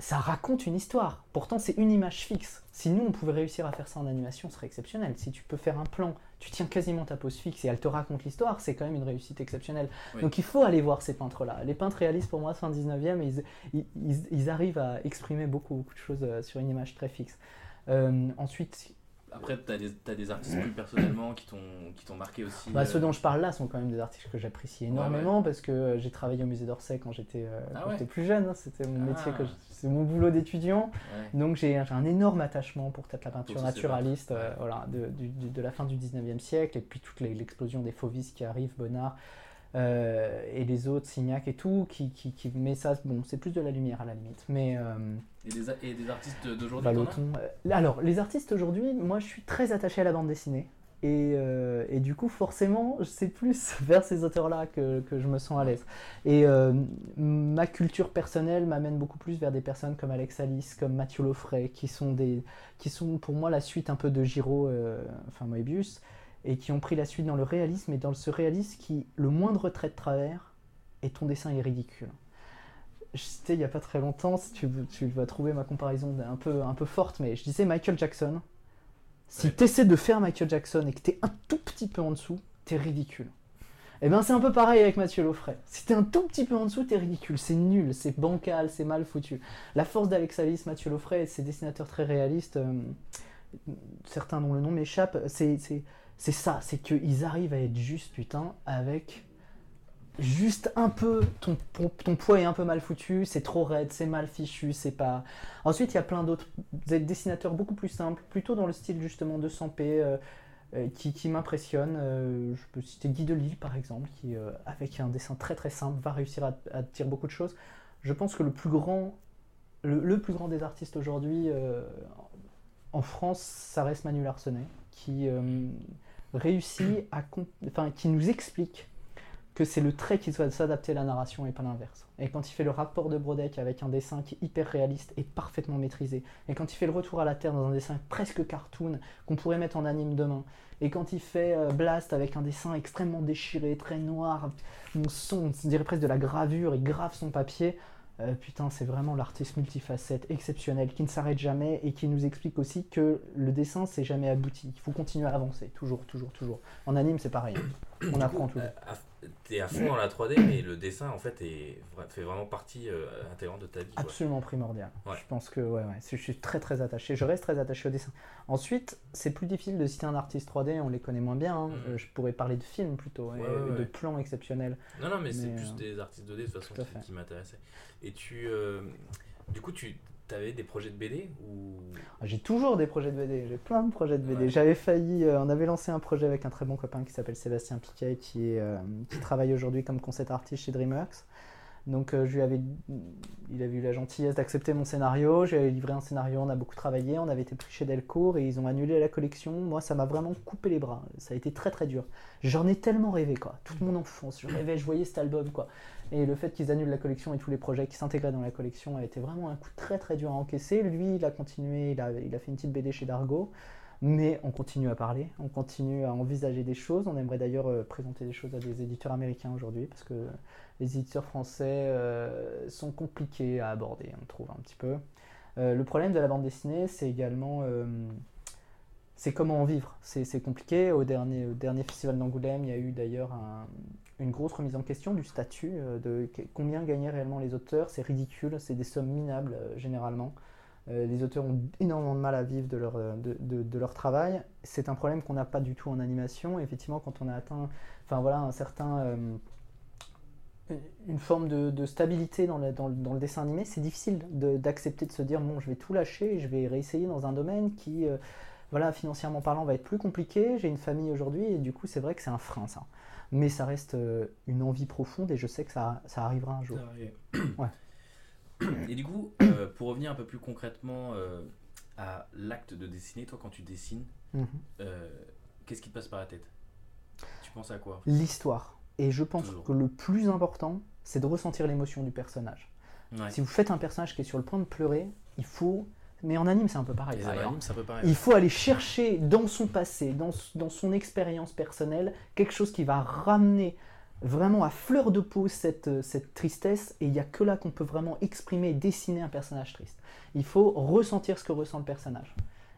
S4: ça raconte une histoire. Pourtant, c'est une image fixe. Si nous, on pouvait réussir à faire ça en animation, ce serait exceptionnel. Si tu peux faire un plan, tu tiens quasiment ta pose fixe et elle te raconte l'histoire, c'est quand même une réussite exceptionnelle. Donc il faut aller voir ces peintres-là. Les peintres réalistes, pour moi, fin 19e, ils, ils, arrivent à exprimer beaucoup, beaucoup de choses euh, sur une image très fixe. Euh, ensuite,
S1: après, tu as, des artistes plus personnellement qui t'ont marqué aussi.
S4: Bah, Ceux euh, dont je parle là sont quand même des artistes que j'apprécie énormément parce que euh, j'ai travaillé au musée d'Orsay quand j'étais euh, ah plus jeune. Hein. C'était mon métier, ah. c'est mon boulot d'étudiant. Donc j'ai un énorme attachement pour peut-être la peinture naturaliste voilà, de, de, la fin du 19e siècle et puis toute l'explosion des fauvistes qui arrivent, Bonnard. Et les autres, Signac et tout, qui, qui, qui mais ça, bon, c'est plus de la lumière à la limite. Mais,
S1: et, des, et, des, artistes d'aujourd'hui
S4: bah, Alors, les artistes aujourd'hui, moi je suis très attaché à la bande dessinée. Et, euh, et, du coup, forcément, c'est plus [laughs] vers ces auteurs-là que, que, je me sens à l'aise. Et euh, ma culture personnelle m'amène beaucoup plus vers des personnes comme Alex Alice, comme Mathieu Loffray, qui sont, des, qui sont pour moi la suite un peu de Giro, euh, enfin Moebius, et qui ont pris la suite dans le réalisme, et dans ce réalisme qui, le moindre trait de travers, et ton dessin est ridicule. Il n'y a pas très longtemps, si tu, tu vas trouver ma comparaison un peu, un peu forte, mais je disais Michael Jackson, si ouais. tu essaies de faire Michael Jackson et que tu es un tout petit peu en dessous, tu es ridicule. Et bien c'est un peu pareil avec Mathieu Loffray. Si tu es un tout petit peu en dessous, tu es ridicule. C'est nul, c'est bancal, c'est mal foutu. La force d'Alex Alice, Mathieu Loffray et ses dessinateurs très réalistes, euh, certains dont le nom m'échappe, c'est ça, c'est qu'ils arrivent à être juste, putain, avec juste un peu, ton, poids est un peu mal foutu, c'est trop raide, c'est mal fichu, c'est pas... Ensuite, il y a plein d'autres dessinateurs beaucoup plus simples, plutôt dans le style justement de Sampé, euh, euh, qui, qui. Euh, je peux citer Guy Delisle par exemple, qui avec un dessin très très simple va réussir à, à, dire beaucoup de choses. Je pense que le plus grand, le, le plus grand des artistes aujourd'hui en France, ça reste Manu Larsenet, qui réussit à... Enfin, qui nous explique que c'est le trait qui doit s'adapter à la narration et pas l'inverse. Et quand il fait le rapport de Brodeck avec un dessin qui est hyper réaliste et parfaitement maîtrisé, et quand il fait le retour à la Terre dans un dessin presque cartoon qu'on pourrait mettre en anime demain, et quand il fait euh, Blast avec un dessin extrêmement déchiré, très noir, on son, on dirait presque de la gravure, il grave son papier, euh, putain, c'est vraiment l'artiste multifacette exceptionnel qui ne s'arrête jamais et qui nous explique aussi que le dessin, c'est jamais abouti. Il faut continuer à avancer, toujours, toujours, toujours. En anime, c'est pareil. On apprend
S5: coup,
S4: toujours.
S5: à- T'es à fond dans la 3D, mais le dessin en fait est, fait vraiment partie euh, intégrante de ta vie. quoi.
S4: Absolument primordial.
S5: Ouais.
S4: Je pense que ouais, ouais, je suis très très attaché. Je reste très attaché au dessin. Ensuite, c'est plus difficile de citer un artiste 3D, on les connaît moins bien. hein.
S5: Mhm.
S4: Euh, je pourrais parler de films plutôt, et
S5: ouais,
S4: de plans exceptionnels.
S5: Non, non, mais, c'est
S4: Mais,
S5: plus
S4: euh,
S5: des artistes 2D de toute façon qui, m'intéressaient. Et tu. euh, du coup, tu avais des projets de BD ou?
S4: Ah, J'ai toujours des projets de BD, j'ai plein de projets de BD.
S5: Ouais.
S4: J'avais failli, euh, on avait lancé un projet avec un très bon copain qui s'appelle Sébastien Piquet, qui, est, euh, qui travaille aujourd'hui comme concept artiste chez DreamWorks. Donc euh, je lui avais, il avait eu la gentillesse d'accepter mon scénario, j'ai livré un scénario, on a beaucoup travaillé, on avait été pris chez Delcourt et ils ont annulé la collection. Moi ça m'a vraiment coupé les bras, ça a été très très dur. J'en ai tellement rêvé quoi, toute mon enfance, je rêvais, je voyais cet album quoi. Et le fait qu'ils annulent la collection et tous les projets qui s'intégraient dans la collection a été vraiment un coup très très dur à encaisser. Lui, il a continué, il a, fait une petite BD chez Dargo, mais on continue à parler, on continue à envisager des choses. On aimerait d'ailleurs euh, présenter des choses à des éditeurs américains aujourd'hui, parce que les éditeurs français euh, sont compliqués à aborder, on trouve un petit peu. Euh, le problème de la bande dessinée, c'est également c'est comment en vivre. C'est compliqué. Au dernier, au dernier festival d'Angoulême, il y a eu d'ailleurs un- une grosse remise en question du statut, euh, de combien gagnaient réellement les auteurs. C'est ridicule, c'est des sommes minables euh, généralement. Euh, les auteurs ont énormément de mal à vivre de leur, de, de- leur travail. C'est un problème qu'on n'a pas du tout en animation. Effectivement, quand on a atteint enfin, voilà, un certain, une forme de, de stabilité dans le, dans le- dans le dessin animé, c'est difficile d'accepter de, se dire bon, je vais tout lâcher je vais réessayer dans un domaine qui, euh, voilà, financièrement parlant, va être plus compliqué. J'ai une famille aujourd'hui et du coup, c'est vrai que c'est un frein, ça. Mais ça reste euh, une envie profonde et je sais que ça, ça arrivera un jour. [coughs] Ouais.
S1: Et du coup, euh, pour revenir un peu plus concrètement euh, à l'acte de dessiner, toi quand tu dessines,
S4: Mhm.
S1: euh, qu'est-ce qui te passe par la tête? Tu penses à quoi
S4: L'histoire. Et je pense
S1: Toujours.
S4: que le plus important, c'est de ressentir l'émotion du personnage.
S1: Ouais.
S4: Si vous faites un personnage qui est sur le point de pleurer, il faut. Mais en anime, c'est un peu pareil.
S1: Un peu.
S4: Il faut aller chercher dans son passé, dans, dans son expérience personnelle, quelque chose qui va ramener vraiment à fleur de peau cette, euh, cette tristesse. Et il n'y a que là qu'on peut vraiment exprimer et dessiner un personnage triste. Il faut ressentir ce que ressent le personnage.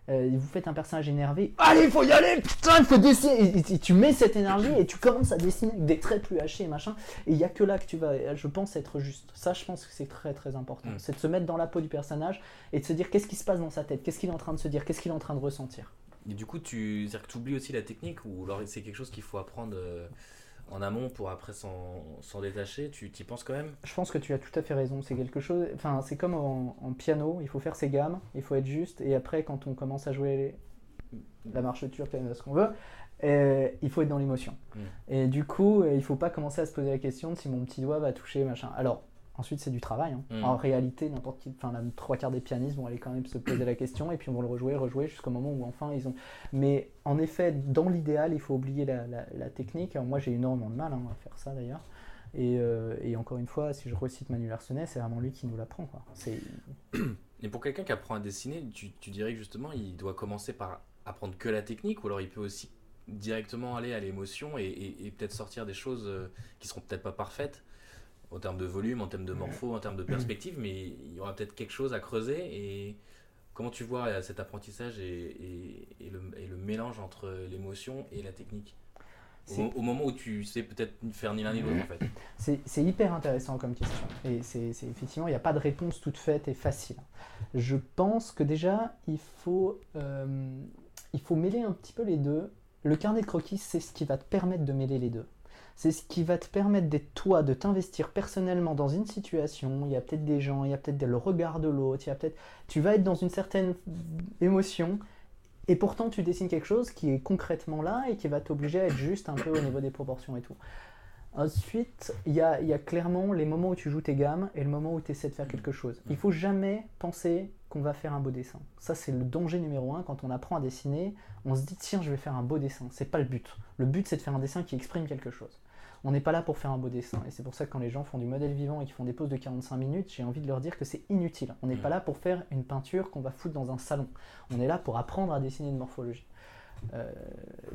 S4: Euh, vous faites un personnage énervé, allez, il faut y aller, putain, il faut dessiner. Et, tu mets cette énergie et tu commences à dessiner avec des traits plus hachés et machin. Et il n'y a que là que tu vas, je pense, être juste. Ça, je pense que c'est très très important.
S1: Mm.
S4: C'est de se mettre dans la peau du personnage et de se dire qu'est-ce qui se passe dans sa tête, qu'est-ce qu'il est en train de se dire, qu'est-ce qu'il est en train de ressentir.
S1: Et du coup, tu c'est-à-dire que tu oublies aussi la technique ou alors c'est quelque chose qu'il faut apprendre euh, en amont pour après s'en s'en détacher Tu y penses quand même?
S4: Je pense que tu as tout à fait raison. C'est quelque chose. Enfin, c'est comme en, en piano. Il faut faire ses gammes. Il faut être juste. Et après, quand on commence à jouer la marche turque, ce qu'on veut, euh, il faut être dans l'émotion.
S1: Mm.
S4: Et du coup, euh, il faut pas commencer à se poser la question de si mon petit doigt va toucher machin. Alors, Ensuite, c'est du travail. hein.
S5: Mm.
S4: En réalité, n'importe qui, enfin, trois quarts des pianistes vont aller quand même se poser la question et puis on va le rejouer, rejouer jusqu'au moment où enfin ils ont. Mais en effet, dans l'idéal, il faut oublier la, la- la technique. Alors, moi, j'ai énormément de mal hein, à faire ça d'ailleurs. Et, euh, et encore une fois, si je recite Manu Larsenet, c'est vraiment lui qui nous l'apprend.
S5: Et pour quelqu'un qui apprend à dessiner, tu, tu dirais que justement, il doit commencer par apprendre que la technique, ou alors il peut aussi directement aller à l'émotion et, et- et peut-être sortir des choses euh, qui seront peut-être pas parfaites? En termes de volume, en termes de morpho, en termes de perspective, mais il y aura peut-être quelque chose à creuser. Et comment tu vois euh, cet apprentissage et, et- et le, et le mélange entre l'émotion et la technique au, moment où tu sais peut-être faire ni l'un ni l'autre en fait.
S4: C'est hyper intéressant comme question. Et c'est- effectivement, il n'y a pas de réponse toute faite et facile. Je pense que déjà, il faut, euh, il faut mêler un petit peu les deux. Le carnet de croquis, c'est ce qui va te permettre de mêler les deux. C'est ce qui va te permettre d'être toi, de t'investir personnellement dans une situation. Il y a peut-être des gens, il y a peut-être le regard de l'autre, il y a peut-être. Tu vas être dans une certaine émotion. Et pourtant, tu dessines quelque chose qui est concrètement là et qui va t'obliger à être juste un peu au niveau des proportions et tout. Ensuite, il y a, y a clairement les moments où tu joues tes gammes et le moment où tu essaies de faire quelque chose. Il faut jamais penser qu'on va faire un beau dessin. Ça, c'est le danger numéro un. Quand on apprend à dessiner, on se dit tiens, je vais faire un beau dessin. C'est pas le but. Le but, c'est de faire un dessin qui exprime quelque chose. On n'est pas là pour faire un beau dessin. Et c'est pour ça que quand les gens font du modèle vivant et qu'ils font des poses de 45 minutes, j'ai envie de leur dire que c'est inutile. On n'est pas là pour faire une peinture qu'on va foutre dans un salon. On est là pour apprendre à dessiner une morphologie. Euh,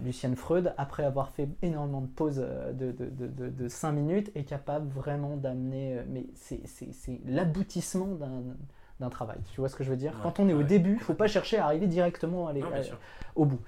S4: Lucienne Freud, après avoir fait énormément de pauses euh, de, de, de, de, 5 minutes, est capable vraiment d'amener. euh, Mais c'est l'aboutissement d'un d'un travail. Tu vois ce que je veux dire?
S5: Ouais,
S4: Quand on est au début, il ne faut pas chercher à arriver directement à les-
S5: Non,
S4: à-
S5: sûr.
S4: au bout.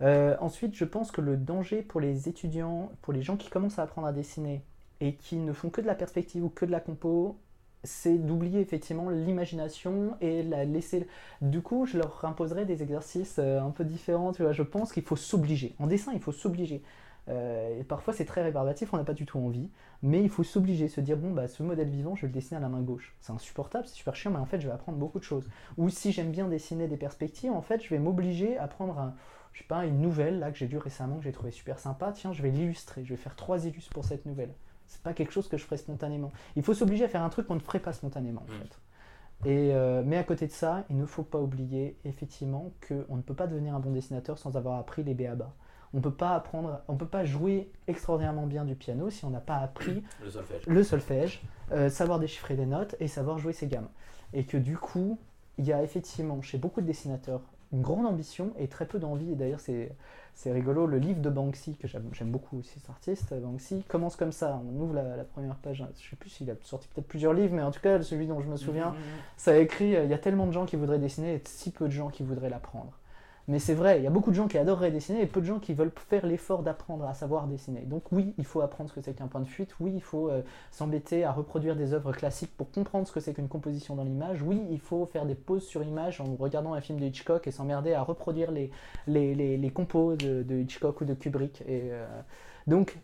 S4: Euh, ensuite, je pense que le danger pour les étudiants, pour les gens qui commencent à apprendre à dessiner et qui ne font que de la perspective ou que de la compo, c'est d'oublier effectivement l'imagination et la laisser. Du coup, je leur imposerai des exercices euh, un peu différents. Tu vois, je pense qu'il faut s'obliger. En dessin, il faut s'obliger. Euh, et parfois, c'est très rébarbatif, on n'a pas du tout envie, mais il faut s'obliger, se dire bon, bah, ce modèle vivant, je vais le dessiner à la main gauche. C'est insupportable, c'est super chiant, mais en fait, je vais apprendre beaucoup de choses. Ou si j'aime bien dessiner des perspectives, en fait, je vais m'obliger à prendre un, je sais pas, une nouvelle là que j'ai lue récemment, que j'ai trouvé super sympa. Tiens, je vais l'illustrer, je vais faire trois illustres pour cette nouvelle. C'est pas quelque chose que je ferais spontanément. Il faut s'obliger à faire un truc qu'on ne ferait pas spontanément, en
S5: Mm.
S4: fait. Et, euh, mais à côté de ça, il ne faut pas oublier effectivement qu'on ne peut pas devenir un bon dessinateur sans avoir appris les B.A.B.A. On peut pas apprendre, on peut pas jouer extraordinairement bien du piano si on n'a pas appris
S5: Le solfège.
S4: le solfège, euh, savoir déchiffrer des notes et savoir jouer ses gammes. Et que du coup, il y a effectivement chez beaucoup de dessinateurs une grande ambition et très peu d'envie. Et d'ailleurs, c'est, c'est rigolo, le livre de Banksy, que j'aime, j'aime beaucoup aussi cet artiste, Banksy, commence comme ça. On ouvre la, la première page, je sais plus s'il a sorti peut-être plusieurs livres, mais en tout cas, celui dont je me souviens, ça a écrit euh, il y a tellement de gens qui voudraient dessiner et si peu de gens qui voudraient l'apprendre. Mais c'est vrai, il y a beaucoup de gens qui adoreraient dessiner et peu de gens qui veulent faire l'effort d'apprendre à savoir dessiner. Donc oui, il faut apprendre ce que c'est qu'un point de fuite, oui, il faut euh, s'embêter à reproduire des œuvres classiques pour comprendre ce que c'est qu'une composition dans l'image, oui, il faut faire des pauses sur image en regardant un film de Hitchcock et s'emmerder à reproduire les, les, compos de, Hitchcock ou de Kubrick. Euh, donc,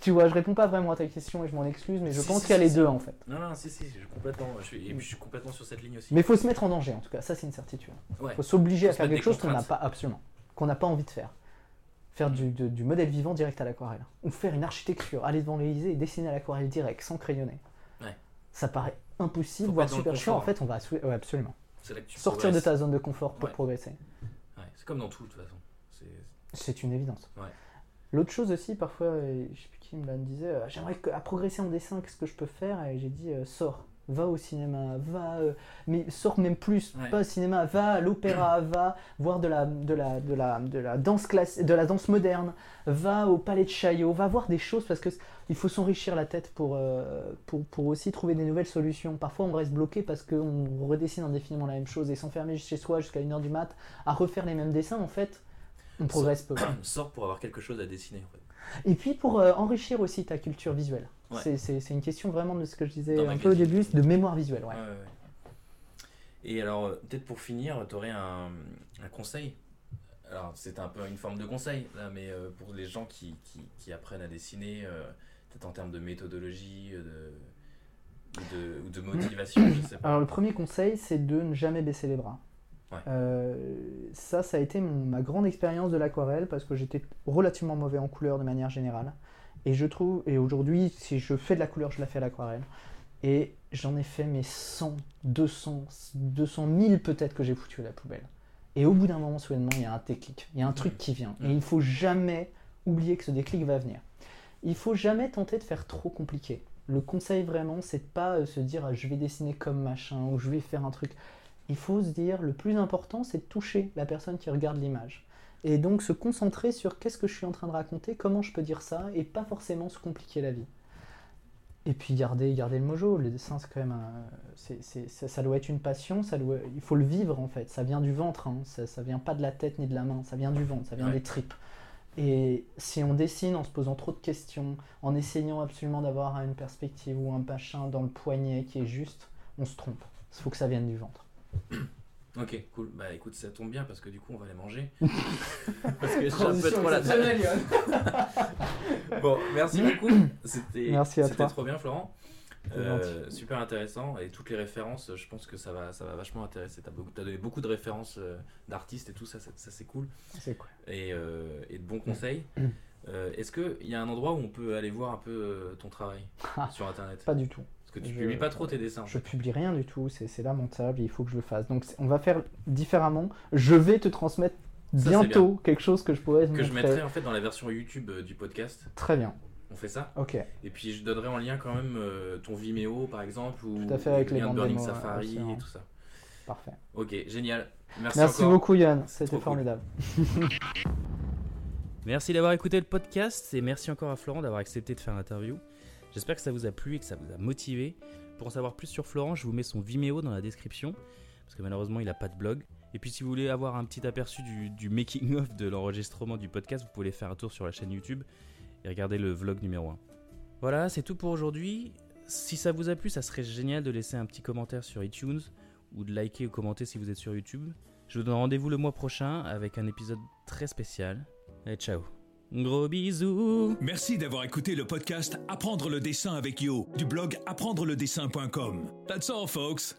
S4: tu vois, je réponds pas vraiment à ta question et je m'en excuse, mais je
S5: Si,
S4: pense
S5: si,
S4: qu'il y a
S5: si,
S4: les deux en fait.
S5: Non, non, si, si, je suis complètement, je suis, je complètement sur cette ligne aussi.
S4: Mais il faut se mettre en danger en tout cas, ça c'est une certitude.
S5: Ouais.
S4: Il faut s'obliger à faire quelque chose qu'on n'a pas absolument, qu'on n'a pas envie de faire. Faire du, de- du modèle vivant direct à l'aquarelle. Ou faire une architecture, aller devant l'Elysée et dessiner à l'aquarelle direct, sans crayonner.
S5: Ouais.
S4: Ça paraît impossible,
S5: Faut
S4: voire super chiant. En fait, on va ouais, absolument. Sortir de ta zone de confort pour progresser.
S5: C'est comme dans tout, de toute façon. C'est-
S4: C'est une évidence.
S5: Ouais.
S4: L'autre chose aussi, parfois, je sais plus qui me l'a- disait, euh, j'aimerais que- à progresser en dessin, qu'est-ce que je peux faire? Et j'ai dit, euh, sors, va au cinéma, va, euh, mais sors même plus,
S5: Ouais.
S4: pas au cinéma, va à l'opéra, [clears throat] va voir de la, de la, de la, de la danse classe, de la danse moderne, va au palais de Chaillot, va voir des choses parce que il faut s'enrichir la tête pour, euh, pour, pour aussi trouver des nouvelles solutions. Parfois, on reste bloqué parce qu'on redessine indéfiniment la même chose et s'enfermer chez soi jusqu'à 1h du mat à refaire les mêmes dessins, en fait, on progresse peu. [clears throat]
S5: Sors pour avoir quelque chose à dessiner.
S4: Et puis pour euh, enrichir aussi ta culture visuelle.
S5: Ouais.
S4: C'est- une question vraiment de ce que je disais
S5: Dans
S4: un peu au début, de mémoire visuelle. Ouais.
S5: Et alors, euh, peut-être pour finir, tu aurais un, un conseil? Alors, c'est un peu une forme de conseil, là, mais euh, pour les gens qui, qui, qui apprennent à dessiner, euh, peut-être en termes de méthodologie, de, ou de motivation, je sais pas.
S4: Alors le premier conseil, c'est de ne jamais baisser les bras.
S5: Ouais.
S4: Euh, ça, ça a été mon- ma grande expérience de l'aquarelle parce que j'étais relativement mauvais en couleur de manière générale. Et je trouve, et aujourd'hui, si je fais de la couleur, je la fais à l'aquarelle. Et j'en ai fait mes 100, 200, 200 000 peut-être que j'ai foutu à la poubelle. Et au bout d'un moment, soudainement, il y a un déclic, il y a un truc qui vient. Et il faut jamais oublier que ce déclic va venir. Il faut jamais tenter de faire trop compliqué. Le conseil vraiment, c'est de pas euh, se dire je vais dessiner comme machin ou je vais faire un truc. Il faut se dire le plus important, c'est de toucher la personne qui regarde l'image. Et donc se concentrer sur qu'est-ce que je suis en train de raconter, comment je peux dire ça, et pas forcément se compliquer la vie. Et puis garder, garder le mojo, le dessin c'est quand même ça, ça, doit être une passion, ça doit, il faut le vivre en fait, ça vient du ventre, hein. ça, ça vient pas de la tête ni de la main, ça vient du ventre, ça vient des tripes. Et si on dessine en se posant trop de questions, en essayant absolument d'avoir une perspective ou un machin dans le poignet qui est juste, on se trompe. Il faut que ça vienne du ventre.
S5: Ok, cool. Bah écoute, ça tombe bien parce que du coup, on va les manger. [laughs] parce que un peu trop la tête. [laughs] bon, merci beaucoup. C'était trop bien, Florent. Euh, super intéressant et toutes les références, je pense que ça va, ça va vachement intéresser. Tu as, donné beaucoup de références euh, d'artistes et tout, ça, ça, c'est cool.
S4: C'est cool.
S5: Et, euh, et, de bons conseils. Est-ce qu'il y a un endroit où on peut aller voir un peu ton travail ah, sur internet?
S4: Pas du tout.
S5: Parce que tu ne publies pas trop tes dessins.
S4: Je publie rien du tout, c'est lamentable, il faut que je le fasse. Donc on va faire différemment. Je vais te transmettre bientôt quelque chose que je pourrais
S5: Que je mettrai en fait dans la version YouTube du podcast.
S4: Très bien.
S5: On fait ça
S4: Ok.
S5: Et puis je donnerai en lien quand même euh, ton Vimeo par exemple ou
S4: tout à fait avec
S5: le
S4: lien
S5: de Burning Safari et tout ça.
S4: Parfait.
S5: Ok, génial. Merci,
S4: Merci beaucoup Yann, c'était formidable. [laughs]
S1: merci d'avoir écouté le podcast et merci encore à Florent d'avoir accepté de faire l'interview. J'espère que ça vous a plu et que ça vous a motivé. Pour en savoir plus sur Florent, je vous mets son Vimeo dans la description parce que malheureusement il n'a pas de blog. Et puis si vous voulez avoir un petit aperçu du, making-of de l'enregistrement du podcast, vous pouvez faire un tour sur la chaîne YouTube et regardez le vlog numéro 1. Voilà, c'est tout pour aujourd'hui. Si ça vous a plu, ça serait génial de laisser un petit commentaire sur iTunes ou de liker ou commenter si vous êtes sur YouTube. Je vous donne rendez-vous le mois prochain avec un épisode très spécial. Et ciao. Gros bisous.
S3: Merci d'avoir écouté le podcast Apprendre le dessin avec Yo du blog apprendre-le-dessin.com. That's all folks.